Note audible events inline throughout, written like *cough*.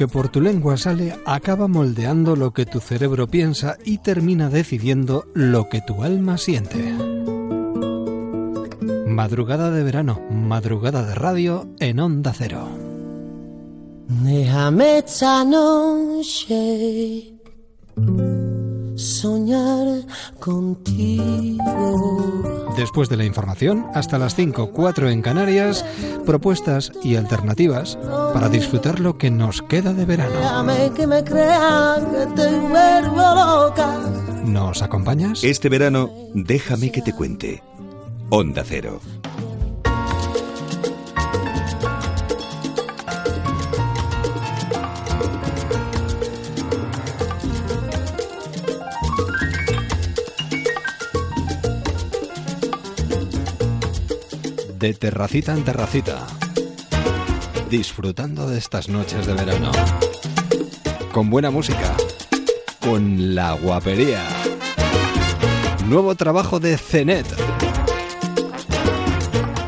Que por tu lengua sale acaba moldeando lo que tu cerebro piensa y termina decidiendo lo que tu alma siente. Madrugada de verano, madrugada de radio en Onda Cero. Déjame soñar contigo. Después de la información, hasta las 5, 4 en Canarias, propuestas y alternativas para disfrutar lo que nos queda de verano. Déjame que me crean que te vuelvo loca. ¿Nos acompañas? Este verano, déjame que te cuente. Onda Cero. De terracita en terracita. Disfrutando de estas noches de verano. Con buena música. Con la guapería. Nuevo trabajo de Cenet.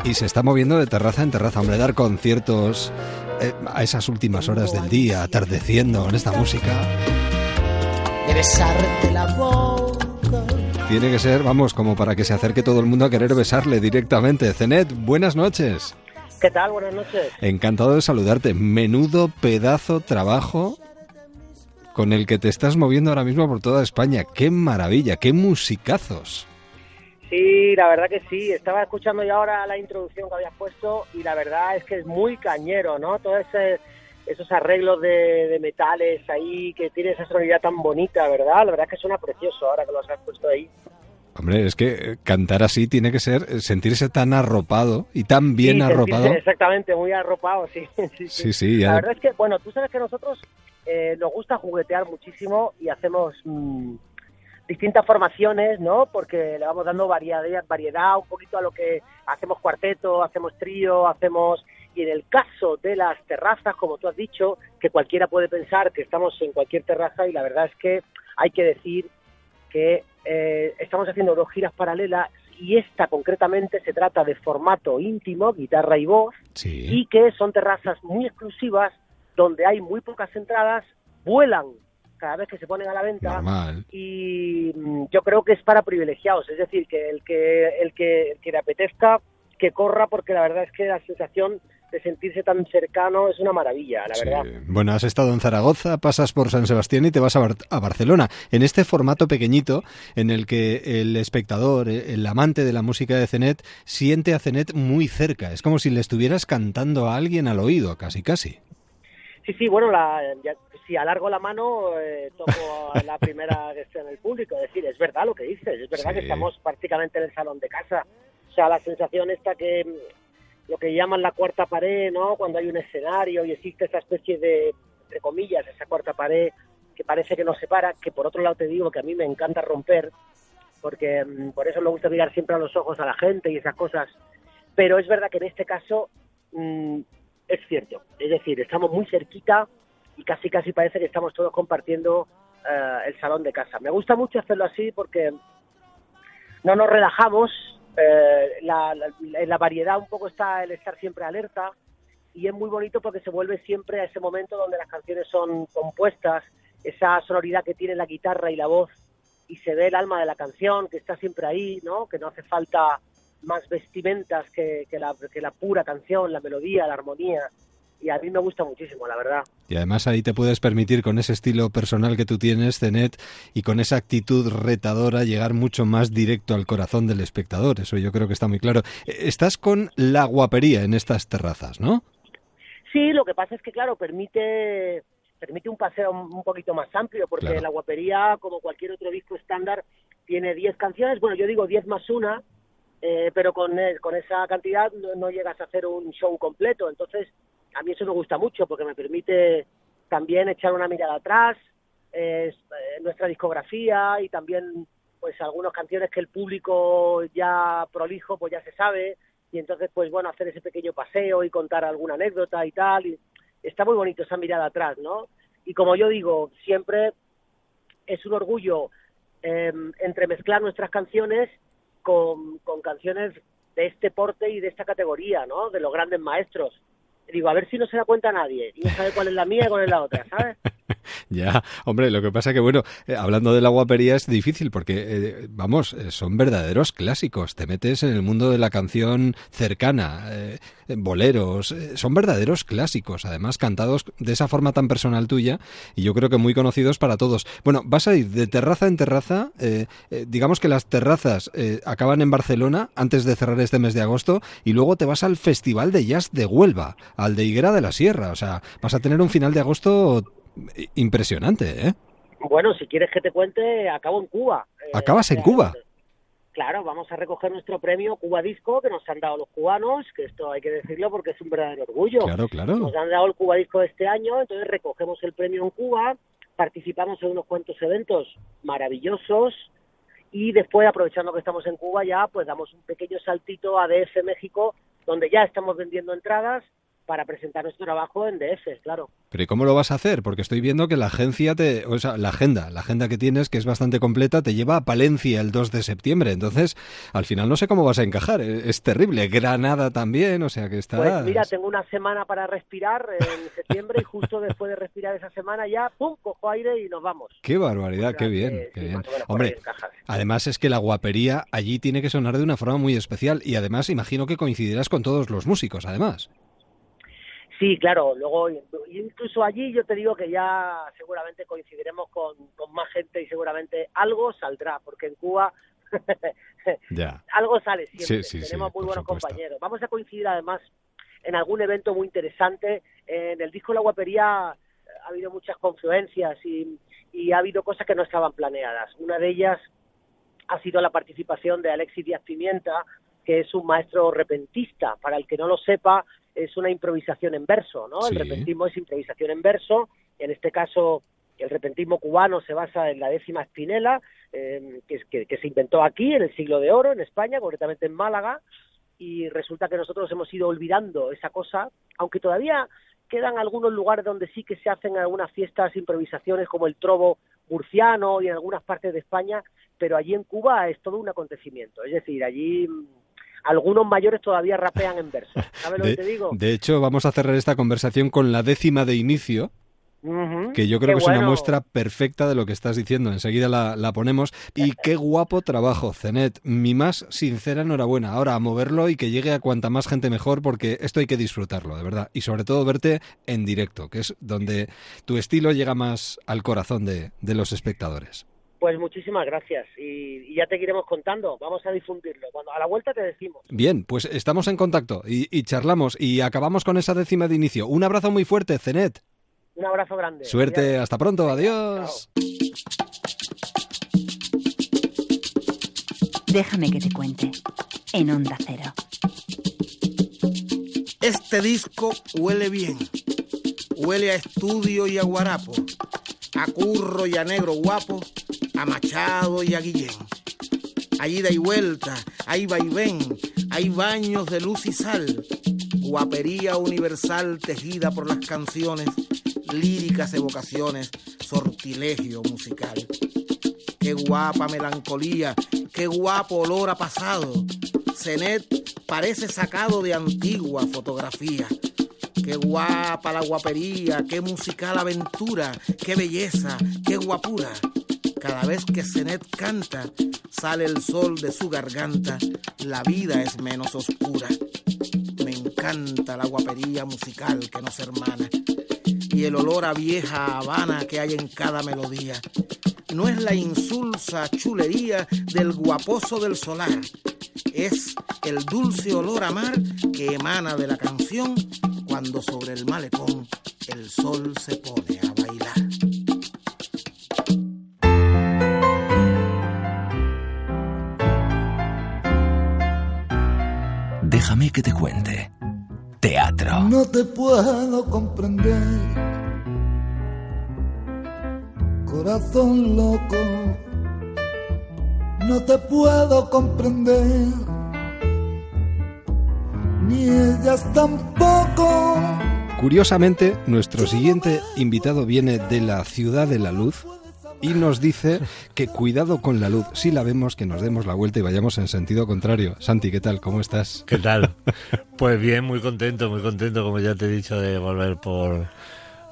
Y se está moviendo de terraza en terraza, hombre, dar conciertos eh, a esas últimas horas del día, atardeciendo con esta música. Besarte la boca. Tiene que ser, vamos, como para que se acerque todo el mundo a querer besarle directamente. Cenet, buenas noches. ¿Qué tal? Buenas noches. Encantado de saludarte. Menudo pedazo trabajo con el que te estás moviendo ahora mismo por toda España. ¡Qué maravilla! ¡Qué musicazos! Sí, la verdad que sí. Estaba escuchando ya ahora la introducción que habías puesto y la verdad es que es muy cañero, ¿no? Todos ese, esos arreglos de, de metales ahí que tiene esa sonoridad tan bonita, ¿verdad? La verdad es que suena precioso ahora que los has puesto ahí. Hombre, es que eh, cantar así tiene que ser eh, sentirse tan arropado y tan bien Sí, arropado. Exactamente, muy arropado, sí. *laughs* sí, Sí, sí, ya- La verdad es que, bueno, tú sabes que nosotros eh, nos gusta juguetear muchísimo y hacemos mm, distintas formaciones, ¿no? Porque le vamos dando variedad, variedad un poquito a lo que hacemos cuarteto, hacemos trío, hacemos... Y en el caso de las terrazas, como tú has dicho, que cualquiera puede pensar que estamos en cualquier terraza y la verdad es que hay que decir que eh, estamos haciendo dos giras paralelas y esta concretamente se trata de formato íntimo, guitarra y voz, Sí. y que son terrazas muy exclusivas donde hay muy pocas entradas, vuelan cada vez que se ponen a la venta Normal. y mm, yo creo que es para privilegiados, es decir, que el que el que, el que le apetezca que corra porque la verdad es que la sensación de sentirse tan cercano es una maravilla, la Sí. verdad. Bueno, has estado en Zaragoza, pasas por San Sebastián y te vas a, Bar- a Barcelona. En este formato pequeñito en el que el espectador, eh, el amante de la música de Cenet, siente a Cenet muy cerca. Es como si le estuvieras cantando a alguien al oído, casi casi. Sí, sí, bueno, la, ya- si alargo la mano, eh, toco la primera *laughs* que esté en el público. Es decir, es verdad lo que dices, es verdad Sí. que estamos prácticamente en el salón de casa. O sea, la sensación esta que mm, lo que llaman la cuarta pared, ¿no? Cuando hay un escenario y existe esa especie de, entre comillas, esa cuarta pared que parece que nos separa, que por otro lado te digo que a mí me encanta romper, porque mm, por eso me gusta mirar siempre a los ojos a la gente y esas cosas. Pero es verdad que en este caso mm, es cierto. Es decir, estamos muy cerquita y casi casi parece que estamos todos compartiendo eh, el salón de casa. Me gusta mucho hacerlo así porque no nos relajamos, eh, la, la- la variedad un poco está el estar siempre alerta y es muy bonito porque se vuelve siempre a ese momento donde las canciones son compuestas, esa sonoridad que tiene la guitarra y la voz y se ve el alma de la canción que está siempre ahí, ¿no? Que no hace falta más vestimentas que, que la, que la pura canción, la melodía, la armonía. Y a mí me gusta muchísimo, la verdad. Y además ahí te puedes permitir con ese estilo personal que tú tienes, Cenet, y con esa actitud retadora llegar mucho más directo al corazón del espectador. Eso yo creo que está muy claro. Eh, Estás con la guapería en estas terrazas, ¿no? Sí, lo que pasa es que, claro, permite permite un paseo un poquito más amplio, porque Claro. la guapería, como cualquier otro disco estándar, tiene 10 canciones. Bueno, yo digo 10 más una, eh, pero con, eh, con esa cantidad no, no llegas a hacer un show completo. Entonces, a mí eso me gusta mucho, porque me permite también echar una mirada atrás, eh, nuestra discografía y también pues algunas canciones que el público ya prolijo pues ya se sabe. Y entonces pues bueno hacer ese pequeño paseo y contar alguna anécdota y tal. Está muy bonito esa mirada atrás no y como yo digo siempre es un orgullo eh, entremezclar nuestras canciones con, con canciones de este porte y de esta categoría no de los grandes maestros digo a ver si no se da cuenta nadie y no sabe cuál es la mía y cuál es la otra sabes *laughs* Ya, hombre, lo que pasa que, bueno, eh, hablando de la guapería es difícil porque, eh, vamos, eh, son verdaderos clásicos. Te metes en el mundo de la canción cercana, boleros, son verdaderos clásicos, además cantados de esa forma tan personal tuya y yo creo que muy conocidos para todos. Bueno, vas a ir de terraza en terraza, digamos que las terrazas acaban en Barcelona antes de cerrar este mes de agosto y luego te vas al Festival de Jazz de Huelva, al de Higuera de la Sierra, o sea, vas a tener un final de agosto impresionante, ¿eh? Bueno, si quieres que te cuente, acabo en Cuba. Eh, ¿Acabas en Cuba? Claro, vamos a recoger nuestro premio Cuba Disco que nos han dado los cubanos, que esto hay que decirlo porque es un verdadero orgullo. Claro, claro. Nos han dado el Cuba Disco de este año, entonces recogemos el premio en Cuba, participamos en unos cuantos eventos maravillosos y después, aprovechando que estamos en Cuba ya, pues damos un pequeño saltito a DF México, donde ya estamos vendiendo entradas para presentar nuestro trabajo en DF, claro. Pero ¿y cómo lo vas a hacer? Porque estoy viendo que la agencia te, o sea, la agenda, la agenda que tienes, que es bastante completa, te lleva a Palencia el 2 de septiembre. Entonces, al final no sé cómo vas a encajar. Es terrible. Granada también, o sea que está. Pues mira, tengo una semana para respirar en *laughs* septiembre y justo después de respirar esa semana ya, pum, cojo aire y nos vamos. Qué barbaridad, qué bien, qué bien. Hombre, además es que la guapería allí tiene que sonar de una forma muy especial y además imagino que coincidirás con todos los músicos, además. Sí, claro, luego incluso allí yo te digo que ya seguramente coincidiremos con, más gente y seguramente algo saldrá, porque en Cuba *laughs* algo sale siempre, tenemos muy buenos compañeros. Vamos a coincidir además en algún evento muy interesante. En el disco La Guapería ha habido muchas confluencias y, y ha habido cosas que no estaban planeadas. Una de ellas ha sido la participación de Alexis Díaz Pimienta, que es un maestro repentista. Para el que no lo sepa, es una improvisación en verso, ¿no? El repentismo es improvisación en verso, en este caso el repentismo cubano se basa en la décima espinela, em, que, que, se inventó aquí en el siglo de oro, en España, concretamente en Málaga, y resulta que nosotros hemos ido olvidando esa cosa, aunque todavía quedan algunos lugares donde sí que se hacen algunas fiestas, improvisaciones como el trobo murciano y en algunas partes de España, pero allí en Cuba es todo un acontecimiento, es decir, allí algunos mayores todavía rapean en verso. ¿Sabes lo de, que te digo? De hecho, vamos a cerrar esta conversación con la décima de inicio. que yo creo que es una muestra perfecta de lo que estás diciendo. Enseguida la, ponemos. Y qué guapo trabajo, Zenet. Mi más sincera enhorabuena. Ahora a moverlo y que llegue a cuanta más gente mejor, porque esto hay que disfrutarlo, de verdad. Y sobre todo verte en directo, que es donde tu estilo llega más al corazón de los espectadores. Pues muchísimas gracias y, ya te iremos contando. Vamos a difundirlo. Cuando a la vuelta te decimos. Bien, pues estamos en contacto y, charlamos y acabamos con esa décima de inicio. Un abrazo muy fuerte, Cenet. Un abrazo grande. Suerte, hasta pronto, adiós. Déjame que te cuente en Onda Cero. Este disco huele bien. Huele a estudio y a guarapo, a curro y a negro guapo a Machado y a Guillén. Allí da y vuelta, hay vaivén, hay baños de luz y sal, guapería universal tejida por las canciones, líricas evocaciones, sortilegio musical. Qué guapa melancolía, qué guapo olor a pasado. Zenet parece sacado de antigua fotografía. Qué guapa la guapería, qué musical aventura, qué belleza, qué guapura. Cada vez que Zenet canta, sale el sol de su garganta, la vida es menos oscura. Me encanta la guapería musical que nos hermana y el olor a vieja Habana que hay en cada melodía. No es la insulsa chulería del guaposo del solar, es el dulce olor a mar que emana de la canción cuando sobre el malecón el sol se pone a Déjame que te cuente. Teatro. No te puedo comprender. corazón loco, no te puedo comprender, ni ellas tampoco. Curiosamente, nuestro siguiente invitado viene de la ciudad de la luz y nos dice que cuidado con la luz. Si la vemos, que nos demos la vuelta y vayamos en sentido contrario. Santi, ¿qué tal? ¿Cómo estás? ¿Qué tal? Pues bien, muy contento, muy contento, como ya te he dicho, de volver por,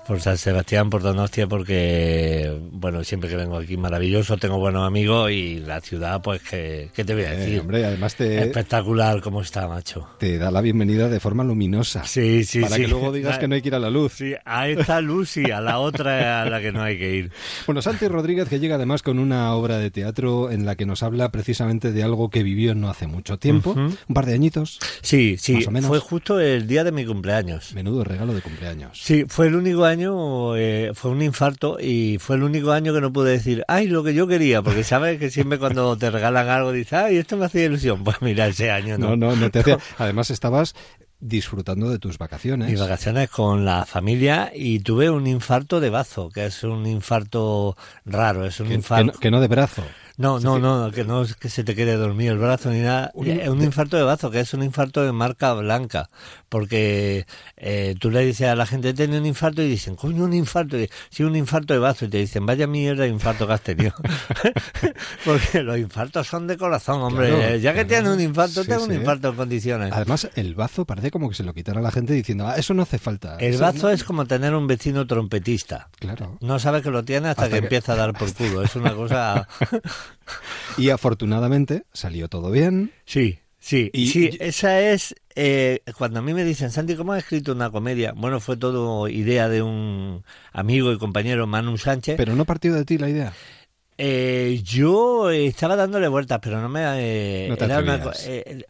por San Sebastián, por Donostia, porque, bueno, siempre que vengo aquí maravilloso, tengo buenos amigos y la ciudad, pues, que ¿qué te voy a Eh, decir? hombre, además te, Espectacular como está, macho. te da la bienvenida de forma luminosa. Sí, sí, para sí. que luego digas *laughs* que no hay que ir a la luz. Sí, a esta luz y a la otra a la que no hay que ir. Bueno, Santi Rodríguez que llega además con una obra de teatro en la que nos habla precisamente de algo que vivió no hace mucho tiempo, un par de añitos, Sí, sí, Más o menos. fue justo el día de mi cumpleaños. menudo regalo de cumpleaños. Sí, fue el único año, eh, fue un infarto y fue el único año que no pude decir, ay, lo que yo quería, porque sabes que siempre cuando te regalan algo dices, ay, esto me hacía ilusión. Pues mira, ese año no. No, no, no te hacía. *laughs* Además estabas disfrutando de tus vacaciones. Mis vacaciones con la familia y tuve un infarto de bazo, que es un infarto raro, es un que infarto... no, que no de brazo. No, no, no, que no es que se te quede dormido el brazo ni nada. Un- Es un infarto de bazo, que es un infarto de marca blanca. Porque eh, tú le dices a la gente, tiene un infarto y dicen, coño, un infarto. Y, sí, un infarto de bazo. Y te dicen, vaya mierda de infarto que has tenido. *laughs* *laughs* porque los infartos son de corazón, hombre. Claro, Eh, ya que claro. tienes un infarto, Sí, tengo un infarto en condiciones. Además, el bazo parece como que se lo quitara a la gente diciendo, ah, eso no hace falta. El Eso bazo no- es como tener un vecino trompetista. Claro. No sabe que lo tiene hasta, Hasta que, que- empieza a dar por culo. Es una cosa... *laughs* Y afortunadamente salió todo bien. Sí, sí, Y- sí, y- esa es eh, cuando a mí me dicen, Santi, ¿cómo has escrito una comedia? Bueno, fue todo idea de un amigo y compañero, Manu Sánchez. Pero no partió de ti la idea. Eh, yo estaba dándole vueltas, pero no me... eh, No te era una eh,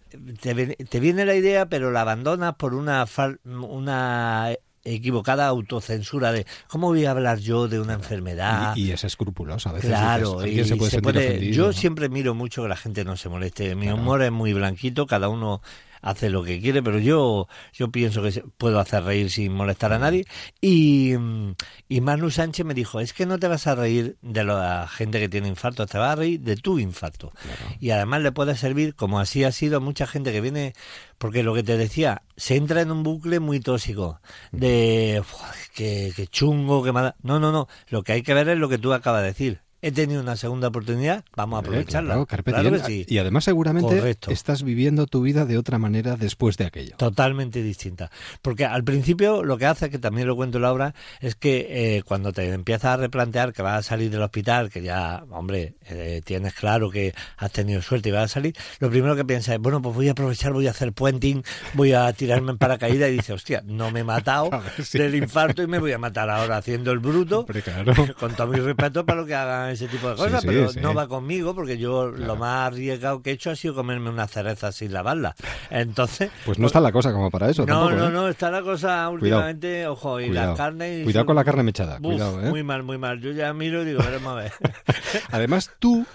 te, viene la idea, pero la abandonas por una, una equivocada autocensura de cómo voy a hablar yo de una enfermedad. Y, y es escrupuloso a veces. Claro, dices, y se puede se sentir puede- ofendido. yo siempre miro mucho que la gente no se moleste. Mi Claro. humor es muy blanquito, cada uno hace lo que quiere, pero yo yo pienso que puedo hacer reír sin molestar a nadie. Y, mm, y Manu Sánchez me dijo, es que no te vas a reír de la gente que tiene infarto, te vas a reír de tu infarto. Y además le puede servir, como así ha sido a mucha gente que viene, porque lo que te decía, se entra en un bucle muy tóxico de "Buah, que, que chungo, que mala. No, no, no. Lo que hay que ver es lo que tú acabas de decir. He tenido una segunda oportunidad, vamos a aprovecharla. claro, que sí. Y además seguramente Correcto. estás viviendo tu vida de otra manera después de aquello. Totalmente distinta. Porque al principio lo que hace, que también lo cuento en la obra, es que eh, cuando te empiezas a replantear que vas a salir del hospital, que ya, hombre, eh, tienes claro que has tenido suerte y vas a salir, lo primero que piensas es, bueno, pues voy a aprovechar, voy a hacer puenting, voy a tirarme en paracaídas y dices, hostia, no me he matado *laughs* A ver, sí. del infarto y me voy a matar ahora haciendo el bruto. Hombre, claro. *laughs* Con todo mi respeto para lo que hagan ese tipo de Sí, cosas, sí, pero sí. no va conmigo porque yo Claro. lo más arriesgado que he hecho ha sido comerme una cereza sin lavarla. Entonces, *laughs* Pues no está la cosa como para eso. no, tampoco, no, ¿eh? no, está la cosa últimamente, ojo, y Cuidado. las carnes... Cuidado son- con la carne mechada, Buf, cuidado, ¿eh? Muy mal, muy mal. Yo ya miro y digo, veremos a ver. *laughs* Además, tú,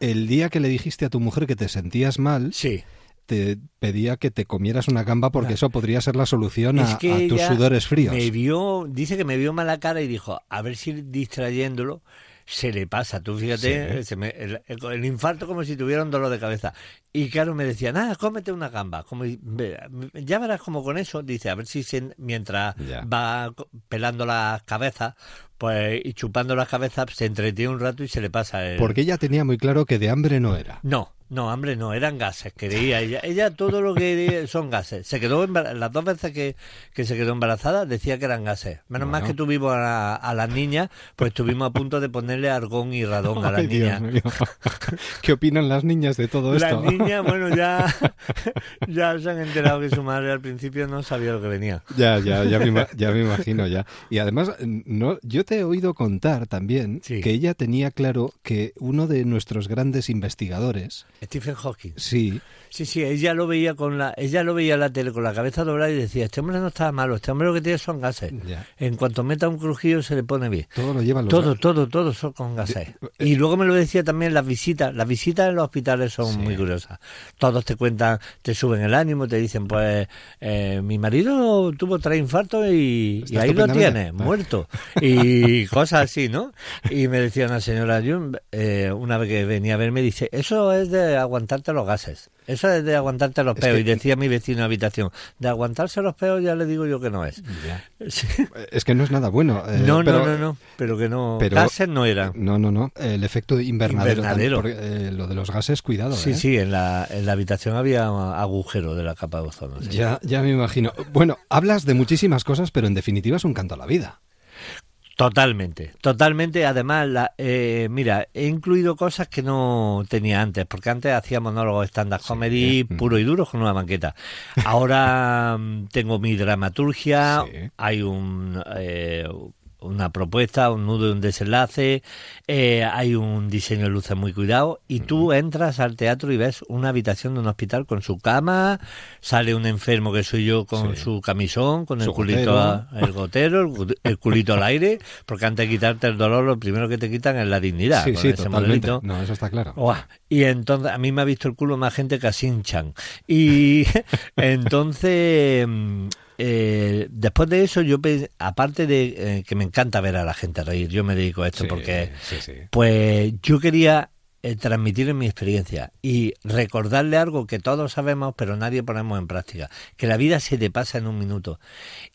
el día que le dijiste a tu mujer que te sentías mal, sí. te pedía que te comieras una gamba porque eso podría ser la solución a, Es que a tus sudores fríos. Me vio, dice que me vio mala cara y dijo, a ver si distrayéndolo se le pasa. Tú fíjate, Sí. se me- el, el- infarto como si tuviera un dolor de cabeza. Y claro, me decía, nada, cómete una gamba. Como, ya verás como con eso, dice, a ver si se- mientras Ya. va pelando las cabezas, pues y chupando las cabezas, se entretiene un rato y se le pasa el... Porque ella tenía muy claro que de hambre no era. No, no, hambre no, eran gases, creía ella. Ella todo lo que *laughs* son gases. Se quedó las dos veces que, que se quedó embarazada decía que eran gases. Menos mal Bueno. que tuvimos a, a las niñas, pues estuvimos a punto de ponerle argón y radón a las Ay, niñas. *laughs* ¿Qué opinan las niñas de todo Las esto? niñas, bueno, ya, *laughs* ya se han enterado que su madre al principio no sabía lo que venía. Ya, ya, ya me, ima- ya me imagino ya. Y además, no, yo te he oído contar también Sí. que ella tenía claro que uno de nuestros grandes investigadores, Stephen Hawking. sí, Sí, sí, ella lo veía con la, ella lo veía en la tele con la cabeza doblada y decía, este hombre no está malo, este hombre lo que tiene son gases. Ya. En cuanto meta un crujillo se le pone bien. todo lo lleva a los Todo, todo, todo son con gases. Y luego me lo decía también las visitas. Las visitas en los hospitales son Sí. muy curiosas. Todos te cuentan, te suben el ánimo, te dicen, pues eh, mi marido tuvo tres infartos y, ahí lo tienes, muerto. Y *laughs* cosas así, ¿no? Y me decía una señora, yo, eh, una vez que venía a verme, dice, eso es de aguantarte los gases. Eso es de aguantarte los Es peos. que- Y decía mi vecino de habitación, de aguantarse los peos ya le digo yo que no es. *laughs* Sí. Es que no es nada bueno. eh, No, pero- no, no, no, pero que no. pero- gases no eran. No, no, no. El efecto invernadero. Invernadero. también, porque, eh, lo de los gases, cuidado. Sí, ¿eh? sí, en la, en la habitación había agujero de la capa de ozono. sí. Ya, ya me imagino. Bueno, hablas de muchísimas cosas, pero en definitiva es un canto a la vida. Totalmente, totalmente. Además, la, eh, mira, he incluido cosas que no tenía antes, porque antes hacía monólogos stand-up comedy Mm. puro y duro con una banqueta. Ahora *laughs* mm, tengo mi dramaturgia, Sí. hay un, eh, una propuesta, un nudo y un desenlace, eh, hay un diseño de luces muy cuidado y tú entras al teatro y ves una habitación de un hospital con su cama, sale un enfermo que soy yo con Sí. su camisón, con Su el culito, gotero. a- el gotero, el, el culito al aire, porque antes de quitarte el dolor lo primero que te quitan es la dignidad. sí, con sí, ese totalmente. modelito. No, eso está claro. Y entonces, a mí me ha visto el culo más gente que a Shin-Chan. Y *laughs* entonces, eh, después de eso, yo, aparte de eh, que me encanta ver a la gente reír, yo me dedico a esto Sí, porque, sí, sí. pues, yo quería eh, transmitir mi experiencia y recordarle algo que todos sabemos, pero nadie ponemos en práctica: que la vida se te pasa en un minuto.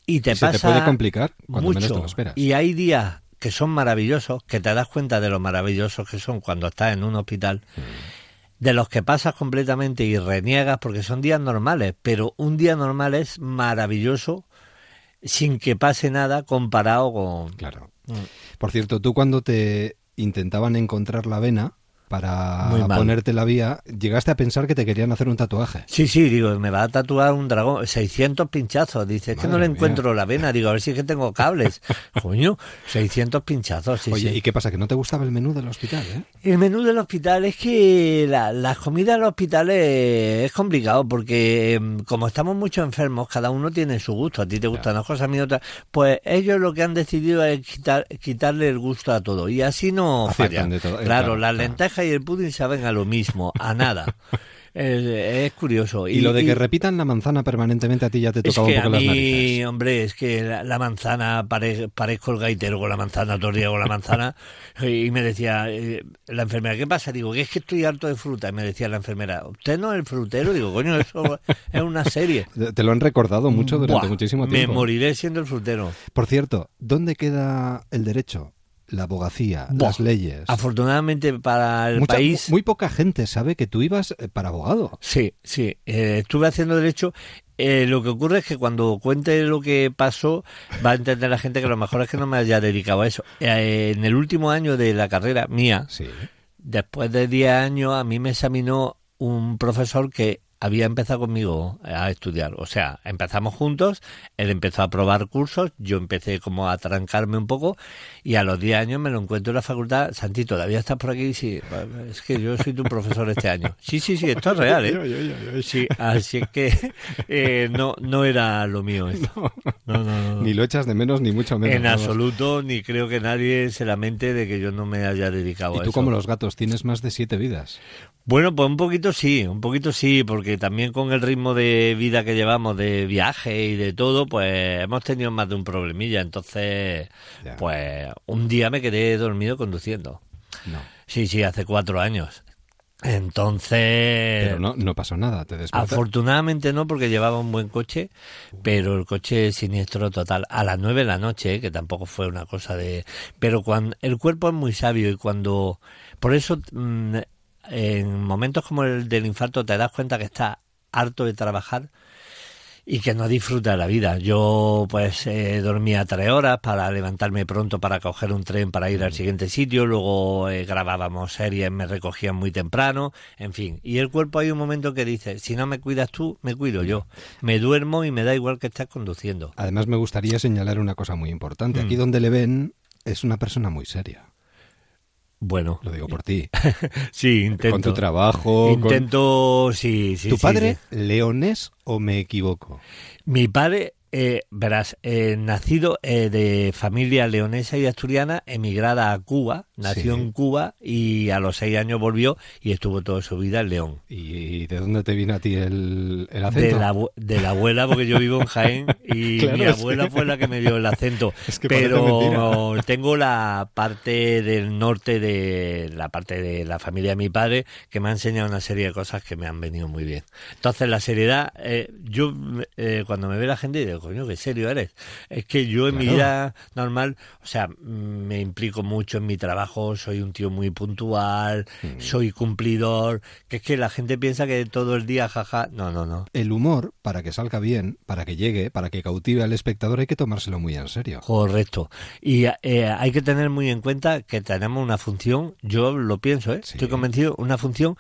Y te Y se te pasa puede complicar cuando mucho. menos te lo esperas. Y hay días que son maravillosos, que te das cuenta de lo maravillosos que son cuando estás en un hospital, Mm. De los que pasas completamente y reniegas porque son días normales, pero un día normal es maravilloso sin que pase nada comparado con... Claro. Por cierto, tú cuando te intentaban encontrar la vena para ponerte la vía, llegaste a pensar que te querían hacer un tatuaje. Sí, sí, digo, me va a tatuar un dragón, 600 pinchazos, dice, es que no le mía. encuentro la vena, digo, a ver si es que tengo cables. *laughs* Coño, 600 pinchazos, sí, Oye, sí. ¿y qué pasa? ¿Que no te gustaba el menú del hospital? ¿eh? El menú del hospital es que la, las comidas en los hospitales es complicado porque em, como estamos muchos enfermos, cada uno tiene su gusto. A ti te gustan unas cosas, a mí otras. Pues ellos lo que han decidido es quitar, quitarle el gusto a todo. Y así no fallan. eh, Claro, claro, las claro. Y el pudding saben a lo mismo, a nada. *laughs* es, es curioso. Y, lo de que repitan la manzana permanentemente a ti ya te tocaba un poco a las mí, narices. hombre, es que la, la manzana, pare- parezco el gaitero con la manzana, todo el día con la manzana, *laughs* y me decía eh, la enfermera, ¿qué pasa? Digo, que es que estoy harto de fruta, y me decía la enfermera, ¿usted no es el frutero? Digo, coño, eso *laughs* es una serie. Te- lo han recordado mucho durante Buah, muchísimo Me tiempo. moriré siendo el frutero. Por cierto, ¿dónde queda el derecho, la abogacía, Buah. las leyes? Afortunadamente para el Mucha- país... Muy poca gente sabe que tú ibas eh, para abogado. Sí, sí. eh, estuve haciendo derecho. Eh, lo que ocurre es que cuando cuente lo que pasó, va a entender la gente que lo mejor es que no me haya dedicado a eso. Eh, en el último año de la carrera mía, Sí. después de 10 años, a mí me examinó un profesor que había empezado conmigo a estudiar. O sea, empezamos juntos, él empezó a probar cursos, yo empecé como a trancarme un poco y a los 10 años me lo encuentro en la facultad. Santi, ¿todavía estás por aquí? Sí, es que yo soy tu profesor este año. Sí, sí, sí, esto es real, ¿eh? *laughs* Sí, así es que eh, no, no era lo mío esto. *laughs* No, no, no. Ni lo echas de menos, ni mucho menos. En absoluto, ni creo que nadie se lamente de que yo no me haya dedicado Y a tú eso. como los gatos, tienes más de siete vidas. Bueno, pues un poquito sí, un poquito sí, porque también con el ritmo de vida que llevamos, de viaje y de todo, pues hemos tenido más de un problemilla. Entonces, Ya. pues un día me quedé dormido conduciendo. No. Sí, sí, hace cuatro años. Entonces, Pero no, no pasó nada, te despertaste. afortunadamente no, porque llevaba un buen coche, pero el coche es siniestro total. A las nueve de la noche, que tampoco fue una cosa de... Pero cuando el cuerpo es muy sabio y cuando... Por eso, mm, en momentos como el del infarto, te das cuenta que estás harto de trabajar y que no disfruta de la vida. Yo pues eh, dormía tres horas para levantarme pronto para coger un tren para ir al siguiente sitio, luego eh, grabábamos series, me recogían muy temprano, en fin. Y el cuerpo hay un momento que dice, si no me cuidas tú, me cuido yo. Me duermo y me da igual que estés conduciendo. Además, me gustaría señalar una cosa muy importante. Mm. Aquí donde le ven es una persona muy seria. Bueno, Lo digo por ti. *laughs* sí, intento. Con tu trabajo. con- Intento, sí, sí. ¿Tu sí, padre, sí. leonés o me equivoco? Mi padre, Eh, verás, eh, nacido eh, de familia leonesa y asturiana, emigrada a Cuba, nació Sí. en Cuba y a los seis años volvió y estuvo toda su vida en León. ¿Y de dónde te vino a ti el, el acento? De la, abu- de la abuela, porque yo vivo en Jaén y *laughs* Claro, mi abuela fue la que me dio el acento. *laughs* Es que parece Pero *laughs* tengo la parte del norte de la parte de la familia de mi padre que me ha enseñado una serie de cosas que me han venido muy bien. Entonces, la seriedad, eh, yo eh, cuando me ve la gente digo, coño, qué serio eres. Es que yo en mi vida normal, o sea, mm, me implico mucho en mi trabajo, soy un tío muy puntual, Mm. soy cumplidor, que es que la gente piensa que todo el día, jaja, no, no, no. El humor, para que salga bien, para que llegue, para que cautive al espectador, hay que tomárselo muy en serio. Correcto. Y eh, hay que tener muy en cuenta que tenemos una función, yo lo pienso, ¿eh? Sí. estoy convencido, una función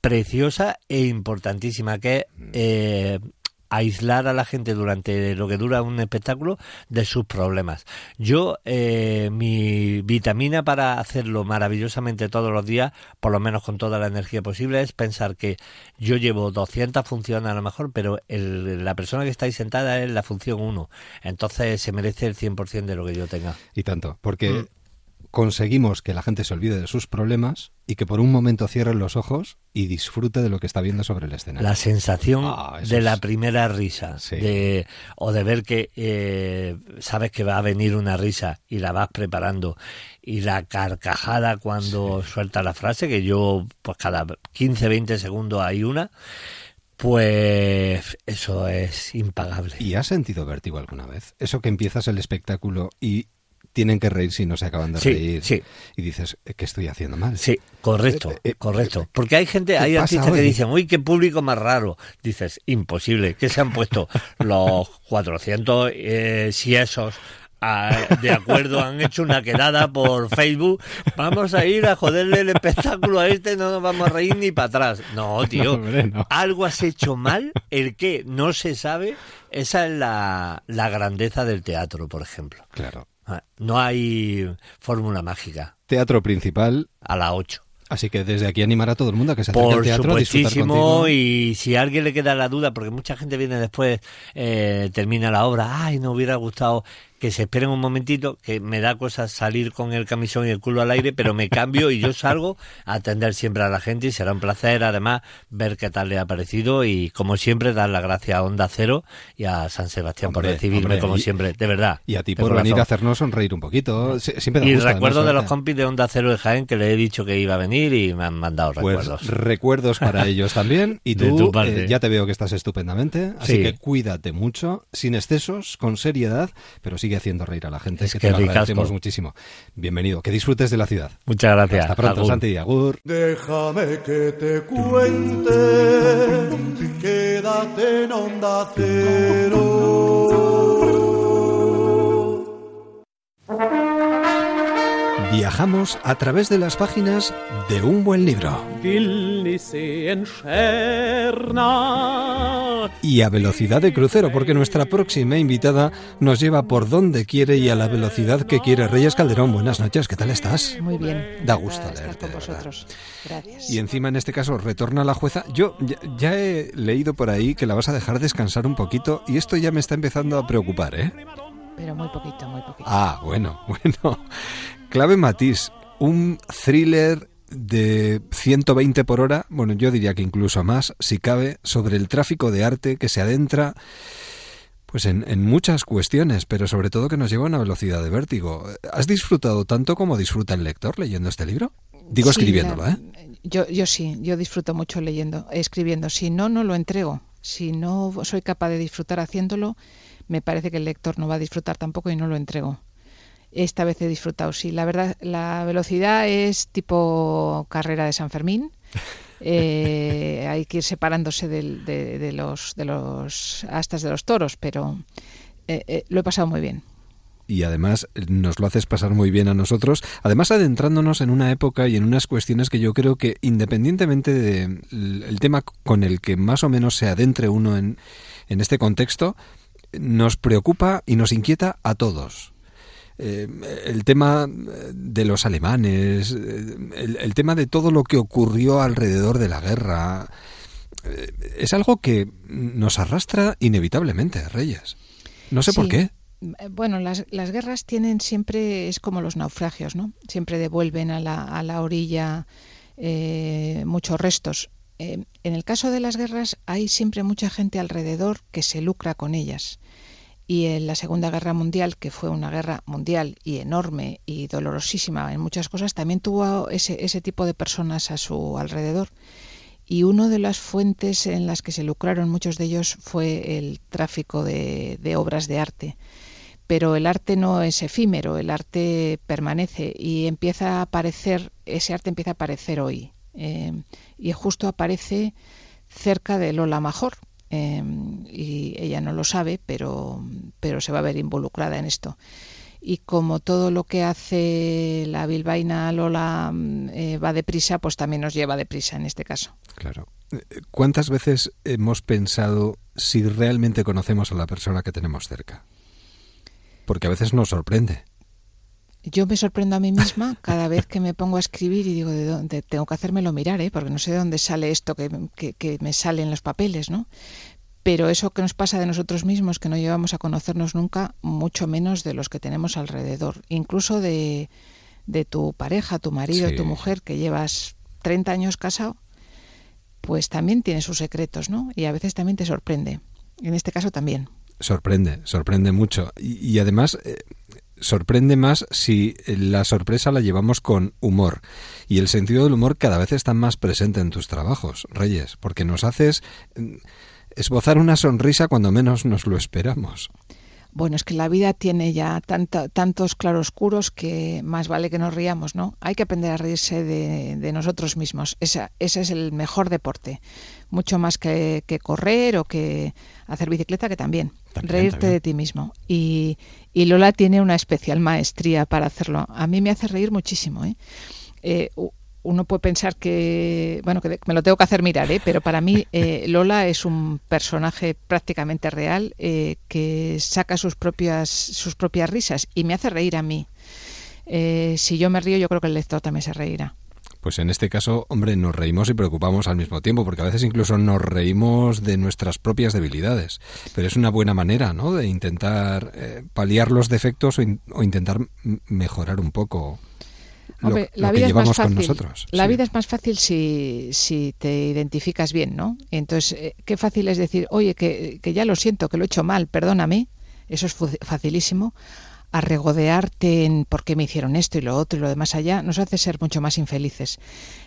preciosa e importantísima, que es eh, aislar a la gente durante lo que dura un espectáculo de sus problemas. Yo, eh, mi vitamina para hacerlo maravillosamente todos los días, por lo menos con toda la energía posible, es pensar que yo llevo 200 funciones a lo mejor, pero el- la persona que está ahí sentada es la función 1. Entonces se merece el 100% de lo que yo tenga. Y tanto, porque Mm. Conseguimos que la gente se olvide de sus problemas y que por un momento cierre los ojos y disfrute de lo que está viendo sobre el escenario. La sensación Ah, de la primera risa, Sí. de, o de ver que eh, sabes que va a venir una risa y la vas preparando, y la carcajada cuando suelta la frase, que yo pues cada 15, 20 segundos hay una, pues eso es impagable. ¿Y has sentido vértigo alguna vez? Eso que empiezas el espectáculo y tienen que reír si no se acaban de Sí, reír. sí. Y dices, ¿qué estoy haciendo mal? Sí, correcto, Eh, eh, correcto. Porque hay gente, ¿qué hay artistas que dicen, uy, qué público más raro. Dices, imposible, que se han puesto *laughs* los 400 eh, si esos ah, de acuerdo, han hecho una quedada por Facebook, vamos a ir a joderle el espectáculo a este, no nos vamos a reír ni para atrás. No, *laughs* tío, No, hombre, no. algo has hecho mal, el que no se sabe, esa es la, la grandeza del teatro, por ejemplo. Claro. No hay fórmula mágica. Teatro principal, a la 8. así que desde aquí animar a todo el mundo a que se acerque al teatro supuestísimo, y si a alguien le queda la duda, porque mucha gente viene después, eh, termina la obra, ay, no hubiera gustado que se esperen un momentito, que me da cosas salir con el camisón y el culo al aire, pero me cambio y yo salgo a atender siempre a la gente y será un placer, además, ver qué tal le ha parecido y, como siempre, dar las gracias a Onda Cero y a San Sebastián por Hombre, recibirme, hombre, como y- siempre, de verdad. Y a ti por venir a hacernos sonreír un poquito. Sie- Siempre Y recuerdo de los compis de Onda Cero de Jaén que le he dicho que iba a venir y me han mandado Pues recuerdos. recuerdos para *laughs* ellos también. Y tú, tu parte. eh, ya te veo que estás estupendamente. Así Sí. que cuídate mucho, sin excesos, con seriedad, pero sigue haciendo reír a la gente, Es que, que te lo ricasco. agradecemos muchísimo. Bienvenido, que disfrutes de la ciudad. Muchas gracias. Hasta pronto, Agur. Santi. Agur. Déjame que te cuente, quédate en onda cero. Viajamos a través de las páginas de un buen libro. Y a velocidad de crucero, porque nuestra próxima invitada nos lleva por donde quiere y a la velocidad que quiere. Reyes Calderón, buenas noches, ¿qué tal estás? Muy bien. Da gusto Estar leerte, con vosotros. Gracias. Y encima en este caso retorna la jueza. Yo ya, ya he leído por ahí que la vas a dejar descansar un poquito y esto ya me está empezando a preocupar, ¿eh? Pero muy poquito, muy poquito. Ah, bueno, *laughs* bueno. Clave Matiz, un thriller de 120 por hora, bueno, yo diría que incluso más, si cabe, sobre el tráfico de arte que se adentra pues en, en muchas cuestiones, pero sobre todo que nos lleva a una velocidad de vértigo. ¿Has disfrutado tanto como disfruta el lector leyendo este libro? Digo Sí, escribiéndolo, ¿eh? Yo, yo sí, yo disfruto mucho leyendo, escribiendo. Si no, no lo entrego. Si no soy capaz de disfrutar haciéndolo, me parece que el lector no va a disfrutar tampoco y no lo entrego. Esta vez he disfrutado, sí. La verdad, la velocidad es tipo carrera de San Fermín. *laughs* Eh, hay que ir separándose del- de, de los, de los astas de los toros, pero eh, eh, lo he pasado muy bien. y además nos lo haces pasar muy bien a nosotros, además adentrándonos en una época y en unas cuestiones que yo creo que independientemente del tema con el que más o menos se adentre uno en, en este contexto, nos preocupa y nos inquieta a todos. Eh, el tema de los alemanes, eh, el, el tema de todo lo que ocurrió alrededor de la guerra, eh, es algo que nos arrastra inevitablemente, Reyes. No sé por qué. Eh, Bueno, las, las guerras tienen siempre, es como los naufragios, ¿no? Siempre devuelven a la, a la orilla eh, muchos restos. Eh, en el caso de las guerras hay siempre mucha gente alrededor que se lucra con ellas. Y en la Segunda Guerra Mundial, que fue una guerra mundial y enorme y dolorosísima en muchas cosas, también tuvo ese, ese tipo de personas a su alrededor. Y una de las fuentes en las que se lucraron muchos de ellos fue el tráfico de, obras de arte. Pero el arte no es efímero, el arte permanece y empieza a aparecer, ese arte empieza a aparecer hoy. Eh, y justo aparece cerca de Lola Major. Eh, y ella no lo sabe, pero, pero se va a ver involucrada en esto. Y como todo lo que hace la bilbaína Lola mm, eh, va deprisa, pues también nos lleva deprisa en este caso. Claro. Eh, ¿Cuántas veces hemos pensado si realmente conocemos a la persona que tenemos cerca? Porque a veces nos sorprende. Yo me sorprendo a mí misma cada vez que me pongo a escribir y digo, ¿de dónde? Tengo que hacérmelo mirar, ¿eh? porque no sé de dónde sale esto que, que, que me sale en los papeles, ¿no? Pero eso que nos pasa de nosotros mismos, que no llevamos a conocernos nunca, mucho menos de los que tenemos alrededor, incluso de, de tu pareja, tu marido, Sí. tu mujer, que llevas 30 años casado, pues también tiene sus secretos, ¿no? Y a veces también te sorprende. En este caso también. Sorprende, sorprende mucho. Y, y además, eh, sorprende más si la sorpresa la llevamos con humor. Y el sentido del humor cada vez está más presente en tus trabajos, Reyes, porque nos haces mm, esbozar una sonrisa cuando menos nos lo esperamos. Bueno, es que la vida tiene ya tantos claroscuros que más vale que nos riamos, ¿no? Hay que aprender a reírse de, de nosotros mismos. Esa, ese es el mejor deporte. Mucho más que, que correr o que hacer bicicleta, que también. También, Reírte también. de ti mismo. Y, y Lola tiene una especial maestría para hacerlo. A mí me hace reír muchísimo, ¿eh? Eh, uno puede pensar que, bueno, que me lo tengo que hacer mirar, ¿eh? pero para mí eh, *laughs* Lola es un personaje prácticamente real eh, que saca sus propias, sus propias risas y me hace reír a mí. Eh, si yo me río, yo creo que el lector también se reirá. Pues en este caso, hombre, nos reímos y preocupamos al mismo tiempo, porque a veces incluso nos reímos de nuestras propias debilidades. Pero es una buena manera, ¿no?, de intentar eh, paliar los defectos o, in- o intentar mejorar un poco lo, Hombre, lo la que vida es llevamos más fácil. con nosotros. La Sí. vida es más fácil si, si te identificas bien, ¿no? Entonces, eh, qué fácil es decir, oye, que, que ya lo siento, que lo he hecho mal, perdóname. Eso es facilísimo. A regodearte en por qué me hicieron esto y lo otro y lo demás allá, nos hace ser mucho más infelices.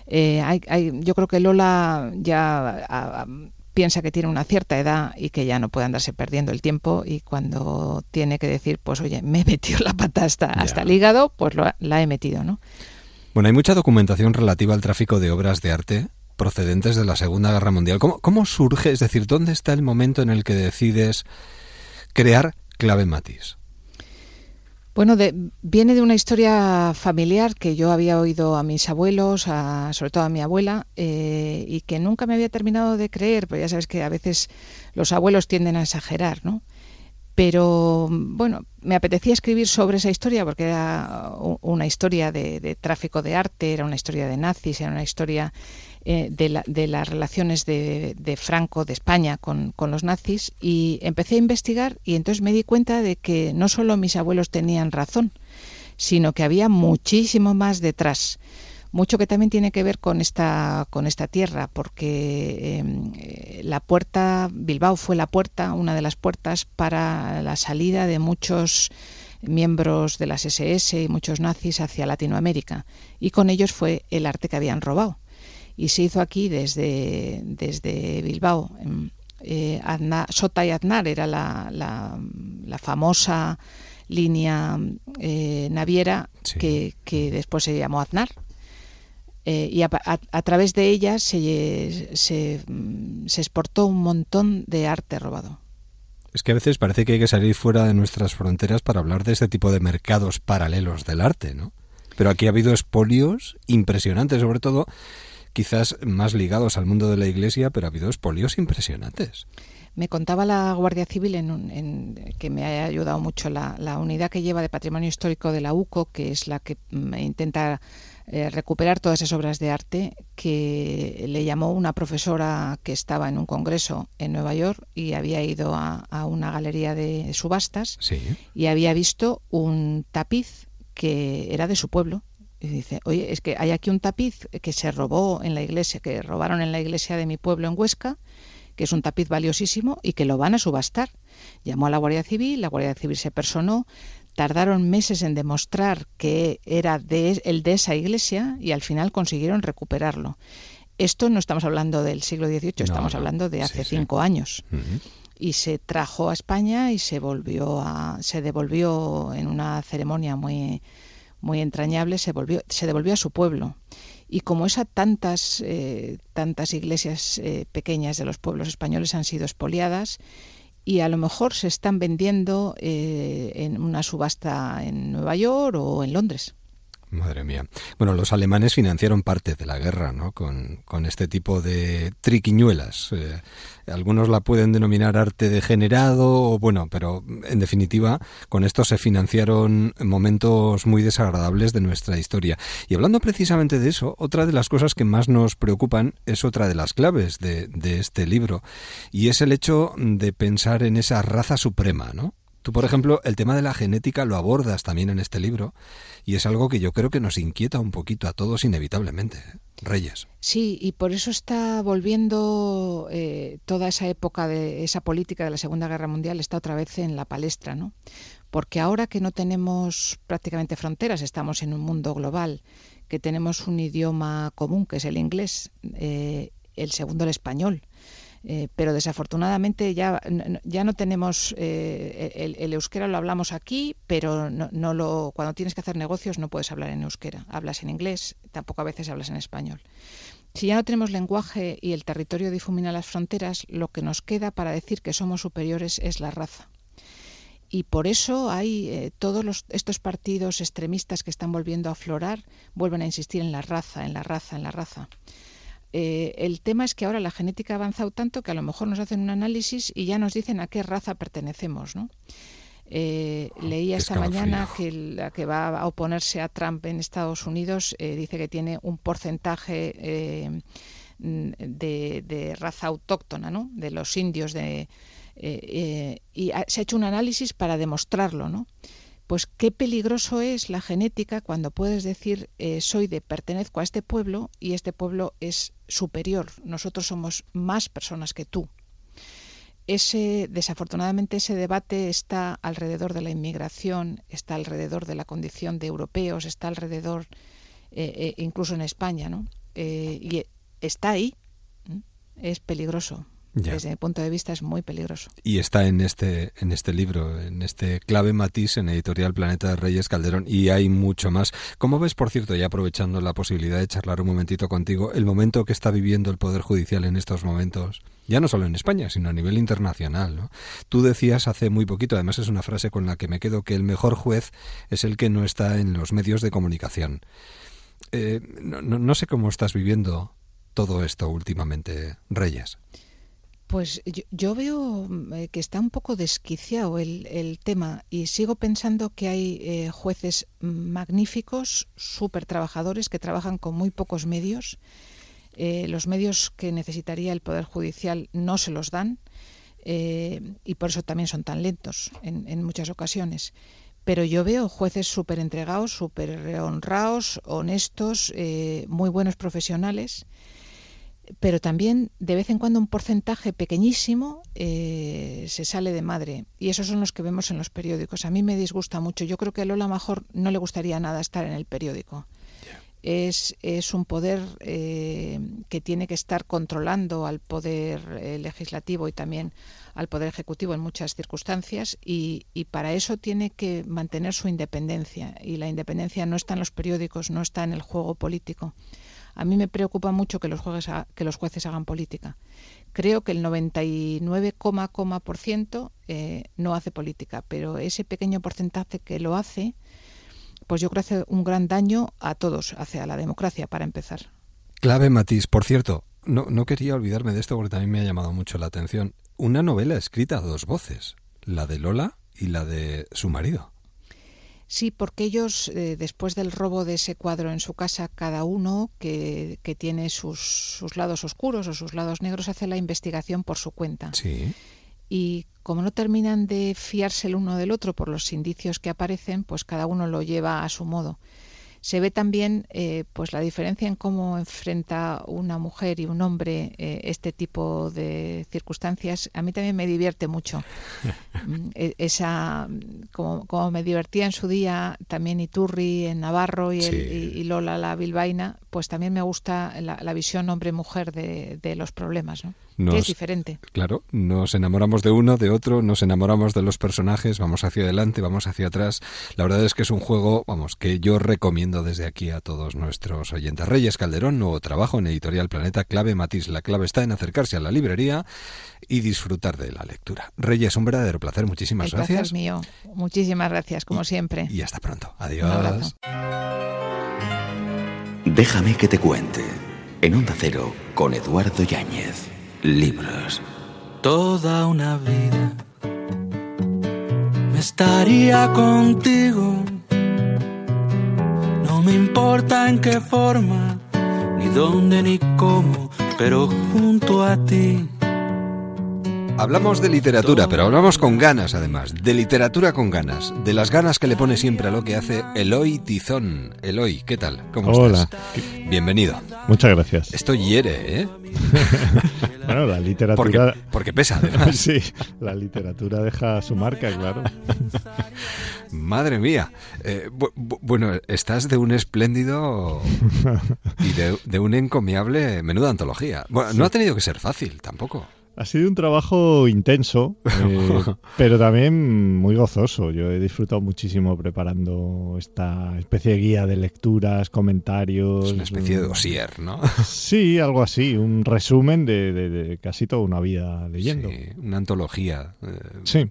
Eh, hay, hay- yo creo que Lola ya a- a- piensa que tiene una cierta edad y que ya no puede andarse perdiendo el tiempo y cuando tiene que decir, pues oye, me he metido la pata hasta, hasta el hígado, pues lo la he metido, ¿no? Bueno, hay mucha documentación relativa al tráfico de obras de arte procedentes de la Segunda Guerra Mundial. ¿Cómo, cómo surge? Es decir, ¿dónde está el momento en el que decides crear Clave Matiz? Bueno, de- viene de una historia familiar que yo había oído a mis abuelos, a- sobre todo a mi abuela, eh, y que nunca me había terminado de creer, porque ya sabes que a veces los abuelos tienden a exagerar, ¿no? Pero bueno, me apetecía escribir sobre esa historia porque era una historia de tráfico de arte, era una historia de nazis, era una historia eh, de, la- de las relaciones de, de Franco, de España, con, los nazis. Y empecé a investigar y entonces me di cuenta de que no solo mis abuelos tenían razón, sino que había muchísimo más detrás. Mucho que también tiene que ver con esta, con esta tierra, porque eh, la puerta, Bilbao fue la puerta, una de las puertas para la salida de muchos miembros de las SS y muchos nazis hacia Latinoamérica. Y con ellos fue el arte que habían robado. Y se hizo aquí desde, desde Bilbao. Eh, Aznar- Sota y Aznar era la, la- la famosa línea eh, naviera Sí. que, que después se llamó Aznar. Eh, y a, a- a través de ella se, se, mm, se exportó un montón de arte robado. Es que a veces parece que hay que salir fuera de nuestras fronteras para hablar de este tipo de mercados paralelos del arte, ¿no? Pero aquí ha habido espolios impresionantes, sobre todo quizás más ligados al mundo de la iglesia, pero ha habido espolios impresionantes. Me contaba la Guardia Civil, en, que me ha ayudado mucho, la, unidad que lleva de patrimonio histórico de la UCO, que es la que mm, intenta eh, recuperar todas esas obras de arte, que le llamó una profesora que estaba en un congreso en Nueva York y había ido a, una galería de subastas y había visto un tapiz que era de su pueblo, y dice, oye, es que hay aquí un tapiz que se robó en la iglesia, que robaron en la iglesia de mi pueblo en Huesca, que es un tapiz valiosísimo y que lo van a subastar. Llamó a la Guardia Civil, la Guardia Civil se personó, tardaron meses en demostrar que era de, el de esa iglesia y al final consiguieron recuperarlo. Esto no estamos hablando del siglo XVIII, estamos hablando de hace cinco años. Y se trajo a España y se volvió a, se devolvió en una ceremonia muy, muy entrañable, se, volvió, se devolvió a su pueblo y como esa tantas eh, tantas iglesias eh, pequeñas de los pueblos españoles han sido expoliadas y a lo mejor se están vendiendo eh, en una subasta en Nueva York o en Londres. Madre mía. Bueno, los alemanes financiaron parte de la guerra, ¿no? Con, con este tipo de triquiñuelas. Eh, algunos la pueden denominar arte degenerado, bueno, pero en definitiva, con esto se financiaron momentos muy desagradables de nuestra historia. Y hablando precisamente de eso, otra de las cosas que más nos preocupan es otra de las claves de, de este libro, y es el hecho de pensar en esa raza suprema, ¿no? Tú, por ejemplo, el tema de la genética lo abordas también en este libro y es algo que yo creo que nos inquieta un poquito a todos inevitablemente. ¿eh? Reyes. Sí, y por eso está volviendo eh, toda esa época de esa política de la Segunda Guerra Mundial está otra vez en la palestra, ¿no? Porque ahora que no tenemos prácticamente fronteras, estamos en un mundo global, que tenemos un idioma común que es el inglés, eh, el segundo el español eh, pero desafortunadamente ya, ya no tenemos eh, el, euskera lo hablamos aquí, pero no, lo, cuando tienes que hacer negocios no puedes hablar en euskera, hablas en inglés, tampoco a veces hablas en español. Si ya no tenemos lenguaje y el territorio difumina las fronteras, lo que nos queda para decir que somos superiores es la raza. Y por eso hay eh, todos estos partidos extremistas que están volviendo a aflorar, vuelven a insistir en la raza, en la raza, en la raza. Eh, el tema es que ahora la genética ha avanzado tanto que a lo mejor nos hacen un análisis y ya nos dicen a qué raza pertenecemos, ¿no? Eh, ah, leía esta mañana que la que va a oponerse a Trump en Estados Unidos eh, dice que tiene un porcentaje de, raza autóctona, ¿no? De los indios de y se ha hecho un análisis para demostrarlo, ¿no? Pues qué peligroso es la genética cuando puedes decir eh, soy de pertenezco a este pueblo y este pueblo es superior. Nosotros somos más personas que tú. Ese, desafortunadamente ese debate está alrededor de la inmigración, está alrededor de la condición de europeos, está alrededor eh, eh, incluso en España, ¿no? y está ahí. Es peligroso. Desde mi punto de vista es muy peligroso. Y está en este, en este libro, en este clave matiz en Editorial Planeta de Reyes Calderón, y hay mucho más. ¿Cómo ves, por cierto, ya aprovechando la posibilidad de charlar un momentito contigo, el momento que está viviendo el Poder Judicial en estos momentos? Ya no solo en España, sino a nivel internacional. ¿no? Tú decías hace muy poquito, además es una frase con la que me quedo, que el mejor juez es el que no está en los medios de comunicación. Eh, no, no sé cómo estás viviendo todo esto últimamente, Reyes. Pues yo, veo mm, eh, que está un poco desquiciado el, tema y sigo pensando que hay eh, jueces magníficos, súper trabajadores, que trabajan con muy pocos medios. Eh, los medios que necesitaría el Poder Judicial no se los dan y por eso también son tan lentos en, en muchas ocasiones. Pero yo veo jueces súper entregados, súper honrados, honestos, muy buenos profesionales pero también de vez en cuando un porcentaje pequeñísimo eh, se sale de madre y esos son los que vemos en los periódicos. A mí me disgusta mucho. Yo creo que a Lola mejor no le gustaría nada estar en el periódico. Es, es, un poder eh, que tiene que estar controlando al poder eh, legislativo y también al poder ejecutivo en muchas circunstancias y, y, para eso tiene que mantener su independencia y la independencia no está en los periódicos, no está en el juego político. A mí me preocupa mucho que los, jueces, que los jueces hagan política. Creo que el 99,% eh, no hace política, pero ese pequeño porcentaje que lo hace, pues yo creo que hace un gran daño a todos, hacia la democracia, para empezar. Clave matiz, por cierto, no, no quería olvidarme de esto porque también me ha llamado mucho la atención una novela escrita a dos voces, la de Lola y la de su marido. Sí, porque ellos, eh, después del robo de ese cuadro en su casa, cada uno que, que tiene sus, sus, lados oscuros o sus lados negros hace la investigación por su cuenta. Sí. Y como no terminan de fiarse el uno del otro por los indicios que aparecen, pues cada uno lo lleva a su modo se ve también eh, pues la diferencia en cómo enfrenta una mujer y un hombre eh, este tipo de circunstancias. A mí también me divierte mucho. *laughs* Mm, e, esa como, como, me divertía en su día también Iturri en Navarro y, el, y, y Lola la bilbaína pues también me gusta la, la visión hombre mujer de, de los problemas ¿no? Nos, que es diferente. Claro, nos enamoramos de uno, de otro, nos enamoramos de los personajes, vamos hacia adelante, vamos hacia atrás. La verdad es que es un juego, vamos, que yo recomiendo desde aquí a todos nuestros oyentes. Reyes Calderón, nuevo trabajo en Editorial Planeta, clave matiz. La clave está en acercarse a la librería y disfrutar de la lectura. Reyes, un verdadero placer, muchísimas El gracias. Placer mío. Muchísimas gracias, como y, siempre. Y hasta pronto. Adiós. Déjame que te cuente. En Onda Cero, con Eduardo Yáñez. Libros. Toda una vida me estaría contigo. No me importa en qué forma, ni dónde ni cómo, pero junto a ti. Hablamos de literatura, pero hablamos con ganas además, de literatura con ganas, de las ganas que le pone siempre a lo que hace Eloy Tizón. Eloy, ¿qué tal? ¿Cómo Hola. estás? Bienvenido. Muchas gracias. Esto hiere, ¿eh? *laughs* bueno, la literatura... Porque, porque pesa, además. *laughs* sí, la literatura deja su marca, claro. *laughs* Madre mía. Eh, bu bueno, estás de un espléndido y de, de un encomiable menuda antología. Bueno, sí. no ha tenido que ser fácil tampoco. Ha sido un trabajo intenso, eh, *laughs* pero también muy gozoso. Yo he disfrutado muchísimo preparando esta especie de guía de lecturas, comentarios. Es una especie de dossier, ¿no? Sí, algo así, un resumen de, de, de casi toda una vida leyendo. Sí, una antología. Eh, sí.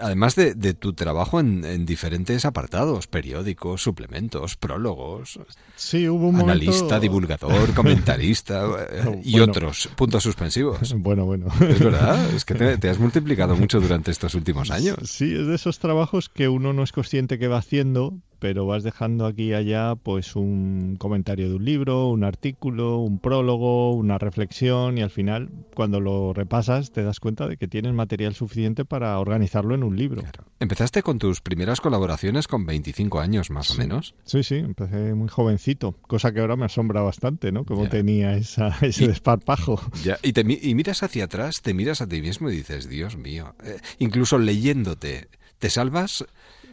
Además de, de tu trabajo en, en, diferentes apartados, periódicos, suplementos, prólogos. Sí, hubo un Analista, momento... divulgador, comentarista no, *laughs* y bueno. otros puntos suspensivos. *laughs* Bueno, bueno. Es verdad, es que te, te, has multiplicado mucho durante estos últimos años. Sí, es de esos trabajos que uno no es consciente que va haciendo, pero vas dejando aquí y allá pues un comentario de un libro, un artículo, un prólogo, una reflexión y al final cuando lo repasas te das cuenta de que tienes material suficiente para organizarlo en un libro. Claro. Empezaste con tus primeras colaboraciones con 25 años más sí. o menos. Sí, sí, empecé muy jovencito, cosa que ahora me asombra bastante, ¿no? Como tenía esa, *laughs* ese y, desparpajo. Ya. Y, te, y miras hacia atrás, te miras a ti mismo y dices, Dios mío, eh, incluso leyéndote, ¿te salvas?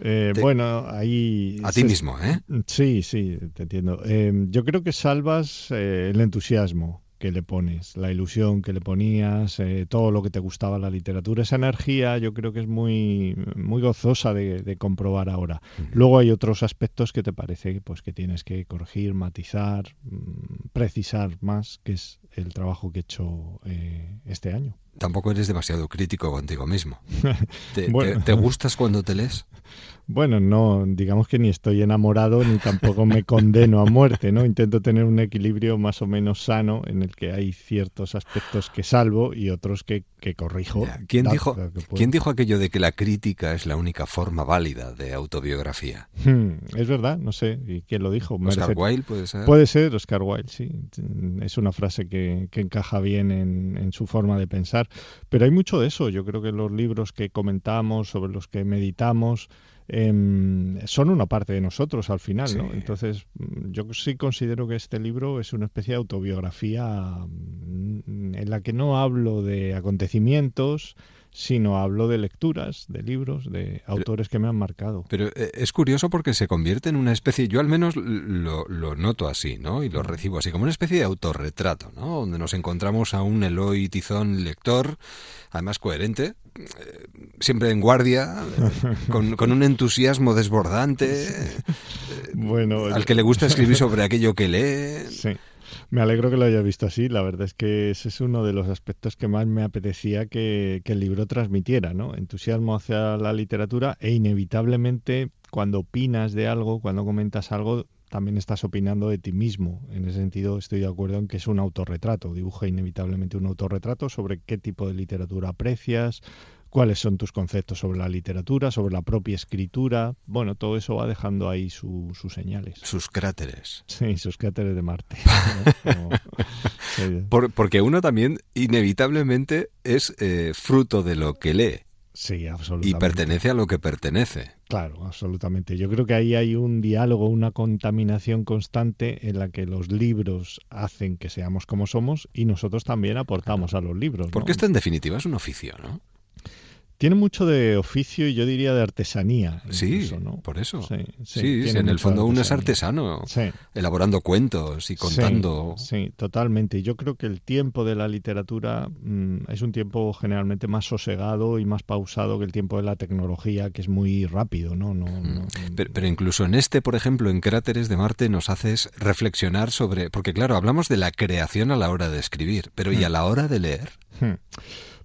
Eh, te... Bueno, ahí... A ti se... mismo, ¿eh? Sí, sí, te entiendo. Eh, yo creo que salvas eh, el entusiasmo que le pones, la ilusión que le ponías, eh, todo lo que te gustaba la literatura, esa energía yo creo que es muy, muy gozosa de, de comprobar ahora. Uh -huh. Luego hay otros aspectos que te parece pues, que tienes que corregir, matizar, mmm, precisar más, que es el trabajo que he hecho eh, este año. Tampoco eres demasiado crítico contigo mismo. *laughs* ¿Te, bueno. te, ¿Te gustas cuando te lees? *laughs* Bueno, no, digamos que ni estoy enamorado ni tampoco me condeno a muerte, ¿no? Intento tener un equilibrio más o menos sano en el que hay ciertos aspectos que salvo y otros que, que corrijo. ¿Quién, dijo, ¿Quién dijo aquello de que la crítica es la única forma válida de autobiografía? Hmm, es verdad, no sé. ¿Y quién lo dijo? Oscar. Wilde puede ser. Puede ser Oscar Wilde, sí. Es una frase que, que encaja bien en, en su forma de pensar. Pero hay mucho de eso. Yo creo que los libros que comentamos, sobre los que meditamos, eh, son una parte de nosotros al final, sí. ¿no? Entonces, yo sí considero que este libro es una especie de autobiografía en la que no hablo de acontecimientos, sino hablo de lecturas, de libros, de autores que me han marcado. Pero eh, es curioso porque se convierte en una especie, yo al menos lo, lo noto así, ¿no? Y lo recibo así, como una especie de autorretrato, ¿no? Donde nos encontramos a un Eloy Tizón lector, además coherente, eh, siempre en guardia, eh, con, con, un entusiasmo desbordante, *laughs* bueno, al que le gusta escribir sobre aquello que lee. Sí. Me alegro que lo haya visto así. La verdad es que ese es uno de los aspectos que más me apetecía que, que, el libro transmitiera, ¿no? Entusiasmo hacia la literatura e inevitablemente cuando opinas de algo, cuando comentas algo, también estás opinando de ti mismo. En ese sentido estoy de acuerdo en que es un autorretrato, dibuja inevitablemente un autorretrato sobre qué tipo de literatura aprecias, cuáles son tus conceptos sobre la literatura, sobre la propia escritura. Bueno, todo eso va dejando ahí sus señales. Sus cráteres. Sí, sus cráteres de Marte. *laughs* *laughs* porque uno también inevitablemente es eh, fruto de lo que lee. Sí, absolutamente. Y pertenece a lo que pertenece. Claro, absolutamente. Yo creo que ahí hay un diálogo, una contaminación constante en la que los libros hacen que seamos como somos y nosotros también aportamos a los libros. Porque esto en definitiva es un oficio, ¿no? Tiene mucho de oficio y yo diría de artesanía. sí, por eso. Sí, en el fondo uno es artesano, elaborando cuentos y contando. Sí, totalmente. Yo creo que el tiempo de la literatura mm, es un tiempo generalmente más sosegado y más pausado que el tiempo de la tecnología, que es muy rápido, ¿no? no, mm. pero, incluso en este, por ejemplo, en Cráteres de Marte, nos haces reflexionar sobre. Porque, claro, hablamos de la creación a la hora de escribir, pero ¿y a la hora de leer?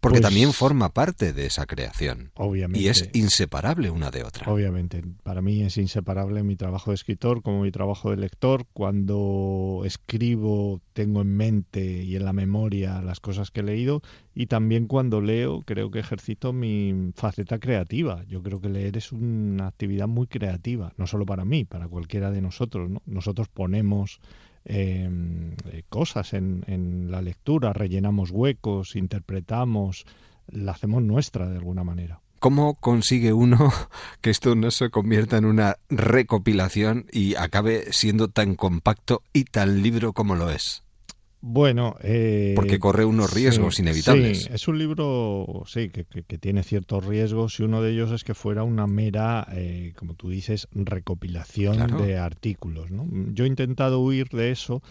Porque pues también forma parte de esa creación. Obviamente. Y es inseparable una de otra. Obviamente. Para mí es inseparable mi trabajo de escritor como mi trabajo de lector. Cuando escribo tengo en mente y en la memoria las cosas que he leído y también cuando leo creo que ejercito mi faceta creativa. Yo creo que leer es una actividad muy creativa, no solo para mí, para cualquiera de nosotros. Nosotros ponemos Em, eh, cosas en, en la lectura, rellenamos huecos, interpretamos, la hacemos nuestra de alguna manera. ¿Cómo consigue uno *laughs* que esto no se convierta en una recopilación y acabe siendo tan compacto y tan libro como lo es? Bueno, eh, porque corre unos riesgos inevitables. Sí, es un libro, sí, que, tiene ciertos riesgos y uno de ellos es que fuera una mera, eh, como tú dices, recopilación de artículos. ¿no? Yo he intentado huir de eso,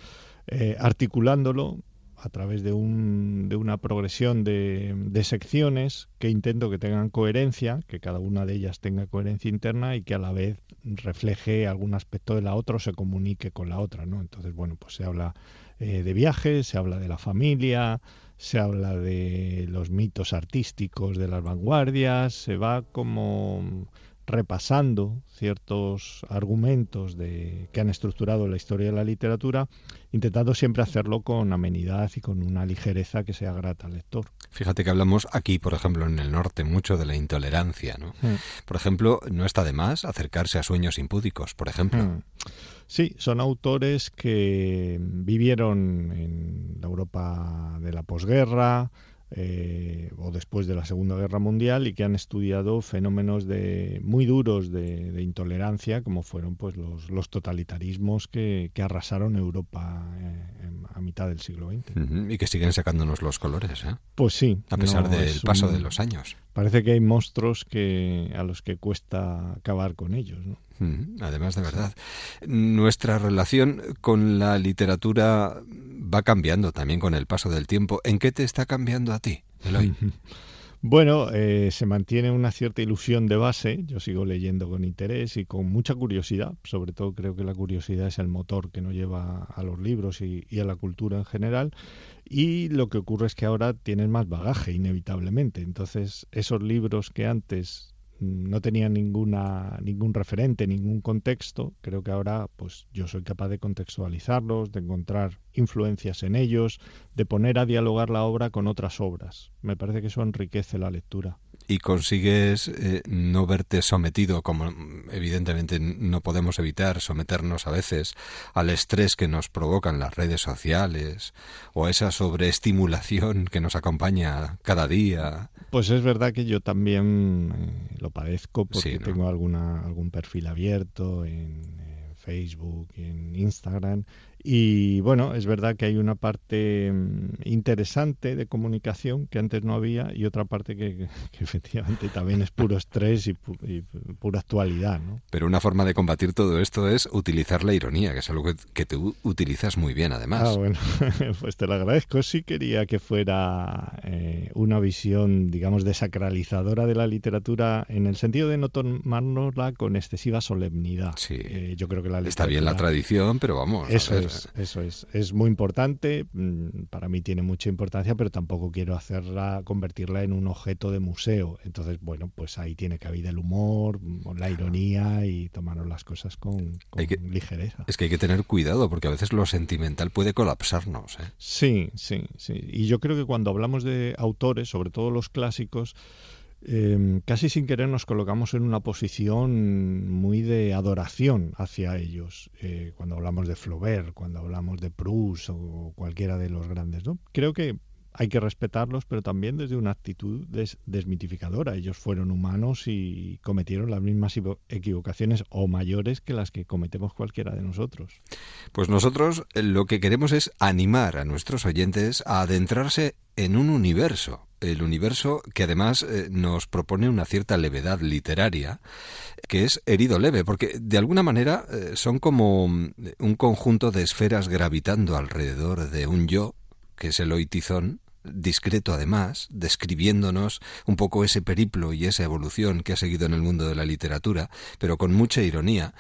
eh, articulándolo a través de, un, de una progresión de, de, secciones que intento que tengan coherencia, que cada una de ellas tenga coherencia interna y que a la vez refleje algún aspecto de la otra o se comunique con la otra, ¿no? Entonces, bueno, pues se habla eh, de viajes, se habla de la familia, se habla de los mitos artísticos de las vanguardias, se va como repasando ciertos argumentos de, que han estructurado la historia de la literatura, intentando siempre hacerlo con amenidad y con una ligereza que sea grata al lector. Fíjate que hablamos aquí, por ejemplo, en el norte, mucho de la intolerancia. ¿no? Mm. Por ejemplo, no está de más acercarse a sueños impúdicos, por ejemplo. Mm. Sí, son autores que vivieron en la Europa de la posguerra, eh, o después de la Segunda Guerra Mundial y que han estudiado fenómenos de muy duros de, intolerancia como fueron pues los, los totalitarismos que, que, arrasaron Europa eh, a mitad del siglo XX y que siguen sacándonos los colores ¿eh? pues sí a pesar del paso de los años parece que hay monstruos que a los que cuesta acabar con ellos ¿no? Además, de verdad, nuestra relación con la literatura va cambiando también con el paso del tiempo. ¿En qué te está cambiando a ti, Eloy? Bueno, eh, se mantiene una cierta ilusión de base. Yo sigo leyendo con interés y con mucha curiosidad. Sobre todo creo que la curiosidad es el motor que nos lleva a los libros y, y a la cultura en general. Y lo que ocurre es que ahora tienen más bagaje, inevitablemente. Entonces, esos libros que antes no tenía ninguna, ningún referente, ningún contexto, creo que ahora pues yo soy capaz de contextualizarlos, de encontrar influencias en ellos, de poner a dialogar la obra con otras obras. Me parece que eso enriquece la lectura y consigues eh, no verte sometido, como evidentemente no podemos evitar someternos a veces al estrés que nos provocan las redes sociales o esa sobreestimulación que nos acompaña cada día. Pues es verdad que yo también eh, lo padezco porque tengo alguna, algún perfil abierto en, en Facebook, en Instagram y bueno, es verdad que hay una parte mm, interesante de comunicación que antes no había y otra parte que, *laughs* efectivamente también es puro estrés y, pura actualidad. ¿no? Pero una forma de combatir todo esto es utilizar la ironía, que es algo que, tú utilizas muy bien además. Ah, bueno, *laughs* pues te lo agradezco. Sí quería que fuera eh, una visión, digamos, desacralizadora de la literatura en el sentido de no tomárnosla con excesiva solemnidad. Sí. Eh, yo creo que la Está bien la tradición, pero vamos. Eso es es, eso es. Es muy importante, mm, para mí tiene mucha importancia, pero tampoco quiero hacerla, convertirla en un objeto de museo. Entonces, bueno, pues ahí tiene cabida el humor, la ironía y tomarnos las cosas con, ligereza. Es que hay que tener cuidado, porque a veces lo sentimental puede colapsarnos. ¿eh? Sí, sí, sí. Y yo creo que cuando hablamos de autores, sobre todo los clásicos, Em, casi sin querer nos colocamos en una posición muy de adoración hacia ellos. Eh, cuando hablamos de Flaubert, cuando hablamos de Proust o cualquiera de los grandes, ¿no? Creo que hay que respetarlos, pero también desde una actitud desmitificadora. Ellos fueron humanos y cometieron las mismas equivocaciones o mayores que las que cometemos cualquiera de nosotros. Pues nosotros eh, lo que queremos es animar a nuestros oyentes a adentrarse en un universo, el universo que además eh, nos propone una cierta levedad literaria, que es herido leve, porque de alguna manera eh, son como mm, un conjunto de esferas gravitando alrededor de un yo, que es el oitizón, discreto además, describiéndonos un poco ese periplo y esa evolución que ha seguido en el mundo de la literatura, pero con mucha ironía,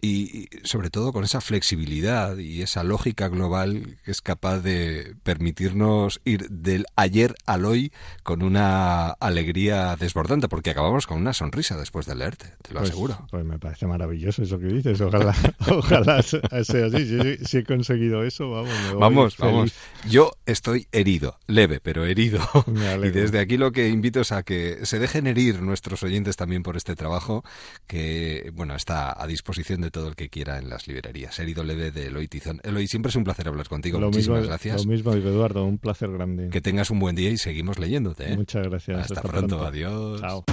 y sobre todo con esa flexibilidad y esa lógica global que es capaz de permitirnos ir del ayer al hoy con una alegría desbordante, porque acabamos con una sonrisa después de leerte, te lo pues, aseguro. Pues me parece maravilloso eso que dices, ojalá, *laughs* ojalá sea así, si, he conseguido eso, vamos. vamos, vamos. Yo estoy herido, leve, pero herido. *laughs* Y desde aquí lo que invito es a que se dejen herir nuestros oyentes también por este trabajo que, bueno, está a disposición de de todo el que quiera en las librerías. Herido leve de Eloy Tizón. Eloy, siempre es un placer hablar contigo. Lo Muchísimas mismo, gracias. Lo mismo, Eduardo, un placer grande. Que tengas un buen día y seguimos leyéndote. ¿eh? Muchas gracias. Hasta, pronto. Adiós. Chao.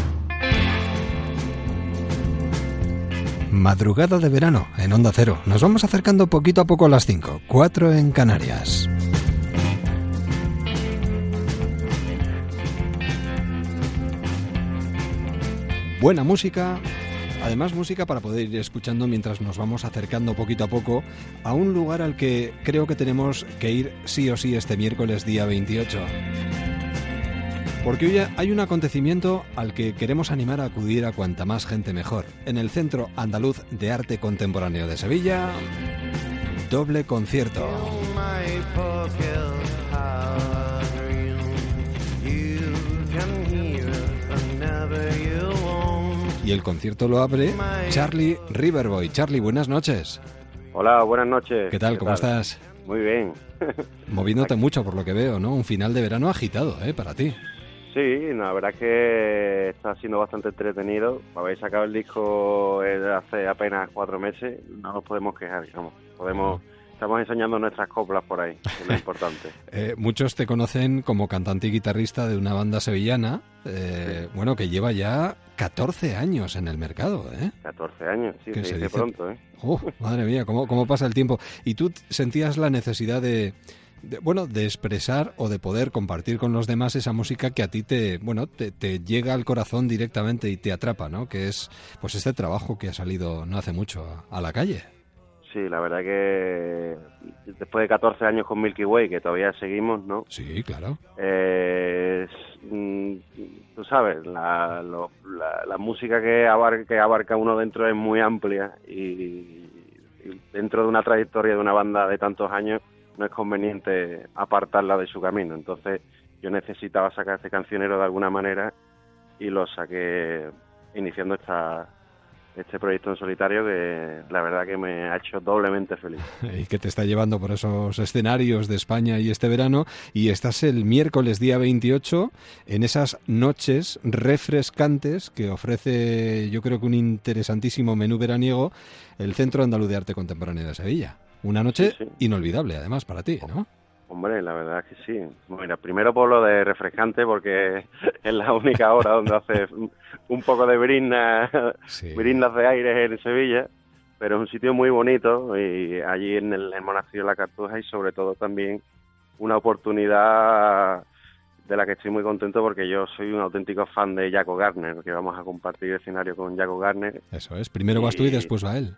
Madrugada de verano en Onda Cero. Nos vamos acercando poquito a poco a las 5, 4 en Canarias. Buena música, Además, música para poder ir escuchando mientras nos vamos acercando poquito a poco a un lugar al que creo que tenemos que ir sí o sí este miércoles día 28. Porque hoy hay un acontecimiento al que queremos animar a acudir a cuanta más gente mejor. En el Centro Andaluz de Arte Contemporáneo de Sevilla, doble concierto. Y el concierto lo abre Charlie Riverboy. Charlie, buenas noches. Hola, buenas noches. ¿Qué tal? ¿Cómo estás? Muy bien. *laughs* Moviéndote mucho por lo que veo, ¿no? Un final de verano agitado, ¿eh? Para ti. Sí, la verdad es que está siendo bastante entretenido. Habéis sacado el disco hace apenas cuatro meses, no nos podemos quejar, digamos. Podemos Estamos enseñando nuestras coplas por ahí, que es lo *laughs* importante. Eh, muchos te conocen como cantante y guitarrista de una banda sevillana, eh, bueno, que lleva ya 14 años en el mercado, ¿eh? 14 años, sí, se, dice pronto, ¿eh? madre mía, ¿cómo, ¿cómo pasa el tiempo? ¿Y tú sentías la necesidad de, bueno, de expresar o de poder compartir con los demás esa música que a ti te, bueno, te, llega al corazón directamente y te atrapa, ¿no? Que es, pues este trabajo que ha salido no hace mucho a la calle. Sí, la verdad que después de 14 años con Milky Way, que todavía seguimos, ¿no? Sí, claro. Eh, mm, tú sabes, la, la, música que abarca, que abarca uno dentro es muy amplia y, dentro de una trayectoria de una banda de tantos años no es conveniente apartarla de su camino. Entonces yo necesitaba sacar este cancionero de alguna manera y lo saqué iniciando esta este proyecto en solitario que la verdad que me ha hecho doblemente feliz. *laughs* Y que te está llevando por esos escenarios de España y este verano y estás el miércoles día 28 en esas noches refrescantes que ofrece yo creo que un interesantísimo menú veraniego el Centro Andaluz de Arte Contemporáneo de Sevilla. Una noche inolvidable además para ti, ¿no? Hombre, la verdad es que sí. Mira, primero por lo de refrescante, porque *laughs* es la única hora donde hace un poco de brindas, de aire en Sevilla, pero es un sitio muy bonito y allí en el, monasterio de la Cartuja y sobre todo también una oportunidad de la que estoy muy contento porque yo soy un auténtico fan de Jaco Garner, que vamos a compartir escenario con Jaco Garner. Eso es, primero vas tú y después va él.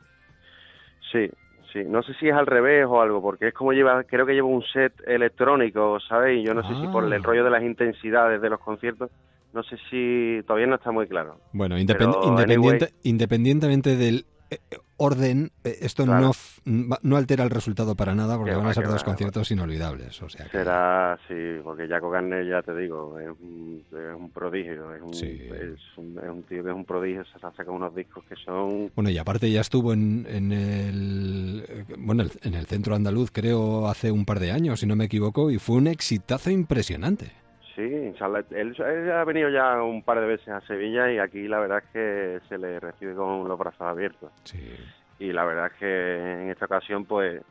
Sí, Sí, no sé si es al revés o algo, porque es como lleva, creo que lleva un set electrónico, ¿sabes? Y yo no sé si por el ah. rollo de las intensidades de los conciertos, no sé si todavía no está muy claro. Bueno, independientemente del orden, eh, esto Claro. no, no altera el resultado para nada porque Que van va, a ser dos conciertos inolvidables. O sea que- Será, sí, porque Jaco Garner, ya te digo, es un, es un prodigio, es un, Sí. es, un, es un tío que es un prodigio, se ha sacado unos discos que son... Bueno, y aparte ya estuvo en, en el eh, bueno en el centro andaluz, creo, hace un par de años, si no me equivoco, y fue un exitazo impresionante. Sí, él, él ha venido ya un par de veces a Sevilla y aquí la verdad es que se le recibe con los brazos abiertos. Y la verdad es que en esta ocasión, pues,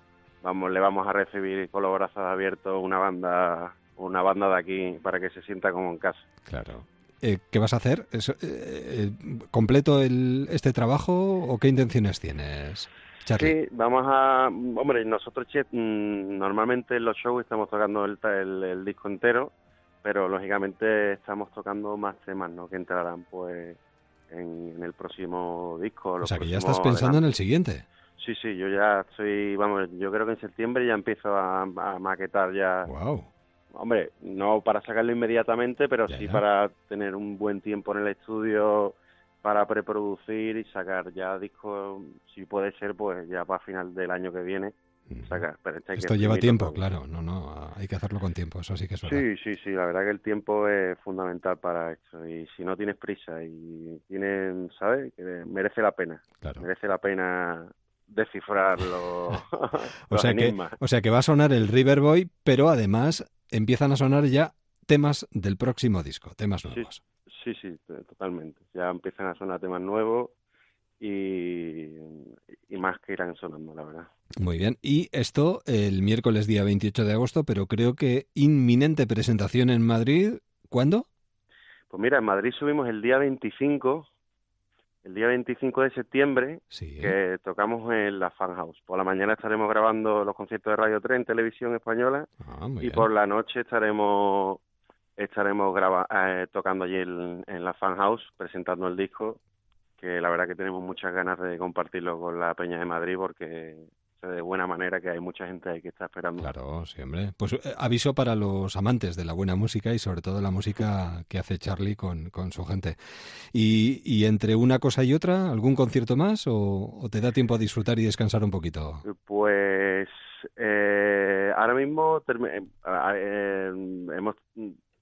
vamos, le vamos a recibir con los brazos abiertos una banda, una banda de aquí para que se sienta como en casa. Claro. Eh, ¿Qué vas a hacer? ¿Es, eh, eh, ¿Completo el, este trabajo o qué intenciones tienes, Charlie? Sí, vamos a... Hombre, nosotros che, mm, normalmente en los shows estamos tocando el, el, el disco entero, pero lógicamente estamos tocando más temas, ¿no? Que entrarán, pues, en, en el próximo disco. O sea que ya estás pensando en el siguiente. Sí, sí, yo ya estoy... Vamos, yo creo que en septiembre ya empiezo a, a maquetar ya... Wow. Hombre, no para sacarlo inmediatamente, pero sí ya. para tener un buen tiempo en el estudio para preproducir y sacar ya discos, si puede ser, pues ya para final del año que viene. Pero este que Esto lleva tiempo, claro. No, no, hay que hacerlo con tiempo, eso sí que es verdad. Sí, sí, sí, la verdad que el tiempo es fundamental para esto. Y si no tienes prisa y tienes, ¿sabes? Merece la pena. Merece la pena descifrar *laughs* *laughs* los, O sea, que, o sea que va a sonar el River Boy, pero además empiezan a sonar ya temas del próximo disco, temas nuevos. sí, sí, totalmente. Ya empiezan a sonar temas nuevos y, y más que irán sonando, la verdad. Muy bien. Y esto el miércoles día 28 de agosto, pero creo que inminente presentación en Madrid. ¿Cuándo? Pues mira, en Madrid subimos el día 25, el día 25 de septiembre, que tocamos en la Fan House. Por la mañana estaremos grabando los conciertos de Radio 3 en televisión española Ah, y bien. por la noche estaremos estaremos graba eh, tocando allí en, en la Fan House, presentando el disco, que la verdad que tenemos muchas ganas de compartirlo con la Peña de Madrid porque de buena manera que hay mucha gente ahí que está esperando. Claro, sí, hombre. Pues eh, aviso para los amantes de la buena música y sobre todo la música que hace Charlie con, con su gente. Y, y entre una cosa y otra, ¿algún concierto más o, o te da tiempo a disfrutar y descansar un poquito? Pues eh, ahora mismo eh, eh, hemos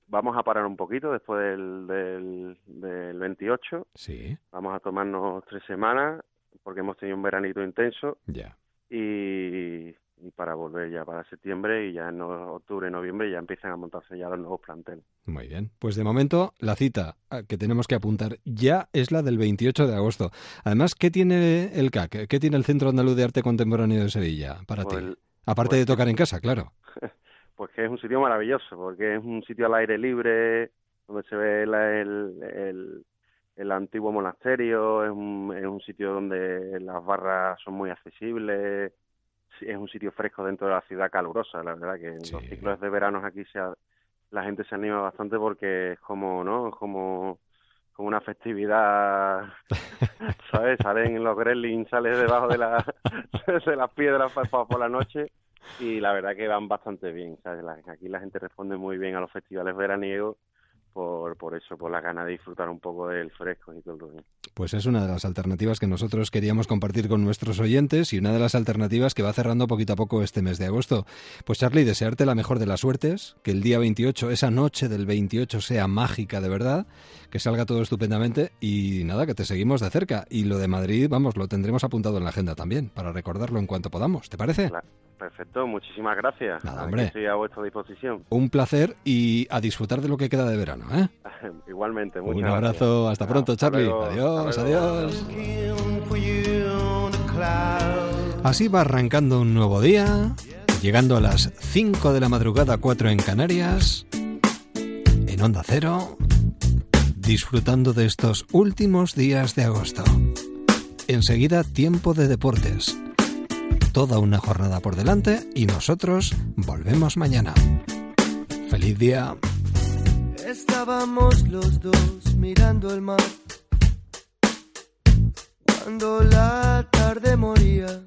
vamos a parar un poquito después del, del, del 28. Sí. Vamos a tomarnos tres semanas porque hemos tenido un veranito intenso. Ya. Y, y para volver ya para septiembre y ya en octubre, noviembre ya empiezan a montarse ya los nuevos planteles. Muy bien. Pues de momento, la cita ah, que tenemos que apuntar ya es la del 28 de agosto. Además, ¿qué tiene el CAC? ¿Qué tiene el Centro Andaluz de Arte Contemporáneo de Sevilla para Pues ti? el- Aparte pues- de tocar en casa, claro. *laughs* Pues que es un sitio maravilloso, porque es un sitio al aire libre, donde se ve la- el, el, el antiguo monasterio, es un, es un sitio donde las barras son muy accesibles, es un sitio fresco dentro de la ciudad calurosa, la verdad que en los ciclos de veranos aquí se ha- la gente se anima bastante porque es como, ¿no? Es como como una festividad, *laughs* ¿sabes? Salen los gremlins, sales debajo de, la, *laughs* de las piedras pa- por la noche y la verdad que van bastante bien, ¿sabes? La- aquí la gente responde muy bien a los festivales veraniegos por, por eso, por la gana de disfrutar un poco del fresco y todo el. Pues es una de las alternativas que nosotros queríamos compartir con nuestros oyentes y una de las alternativas que va cerrando poquito a poco este mes de agosto. Pues Charlie, desearte la mejor de las suertes, que el día 28, esa noche del 28 sea mágica de verdad, que salga todo estupendamente y nada, que te seguimos de cerca. Y lo de Madrid, vamos, lo tendremos apuntado en la agenda también, para recordarlo en cuanto podamos. ¿Te parece? Claro, perfecto, muchísimas gracias. Nada, hombre. Estoy a vuestra disposición. Un placer y a disfrutar de lo que queda de verano. ¿eh? *laughs* Igualmente, muchas Un gracias. abrazo, hasta pronto, Hasta Charlie. luego, adiós, adiós. Así va arrancando un nuevo día, llegando a las 5 de la madrugada, 4 en Canarias, en Onda Cero, disfrutando de estos últimos días de agosto. Enseguida, tiempo de deportes toda una jornada por delante y nosotros volvemos mañana. ¡Feliz día! Estábamos los dos mirando el mar cuando la tarde moría.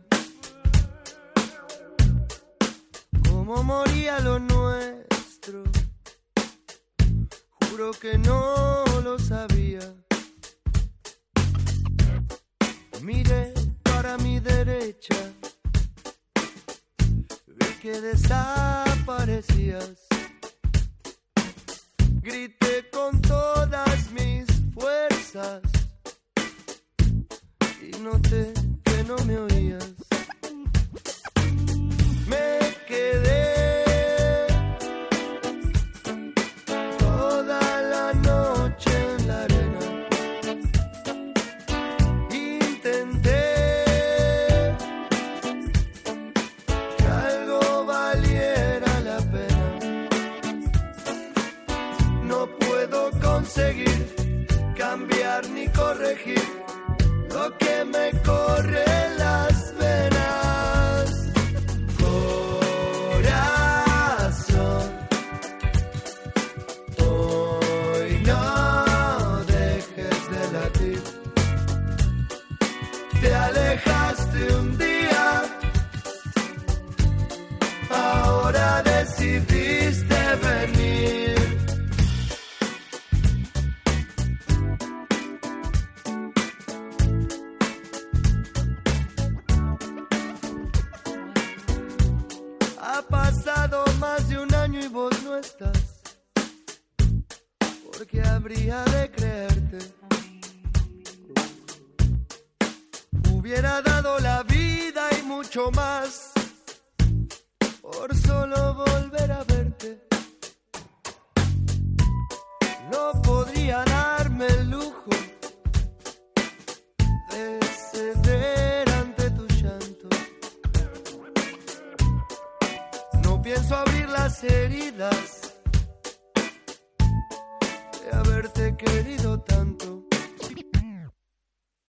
Como moría lo nuestro, juro que no lo sabía. Miré para mi derecha que desaparecías. Grité con todas mis fuerzas y noté que no me oías.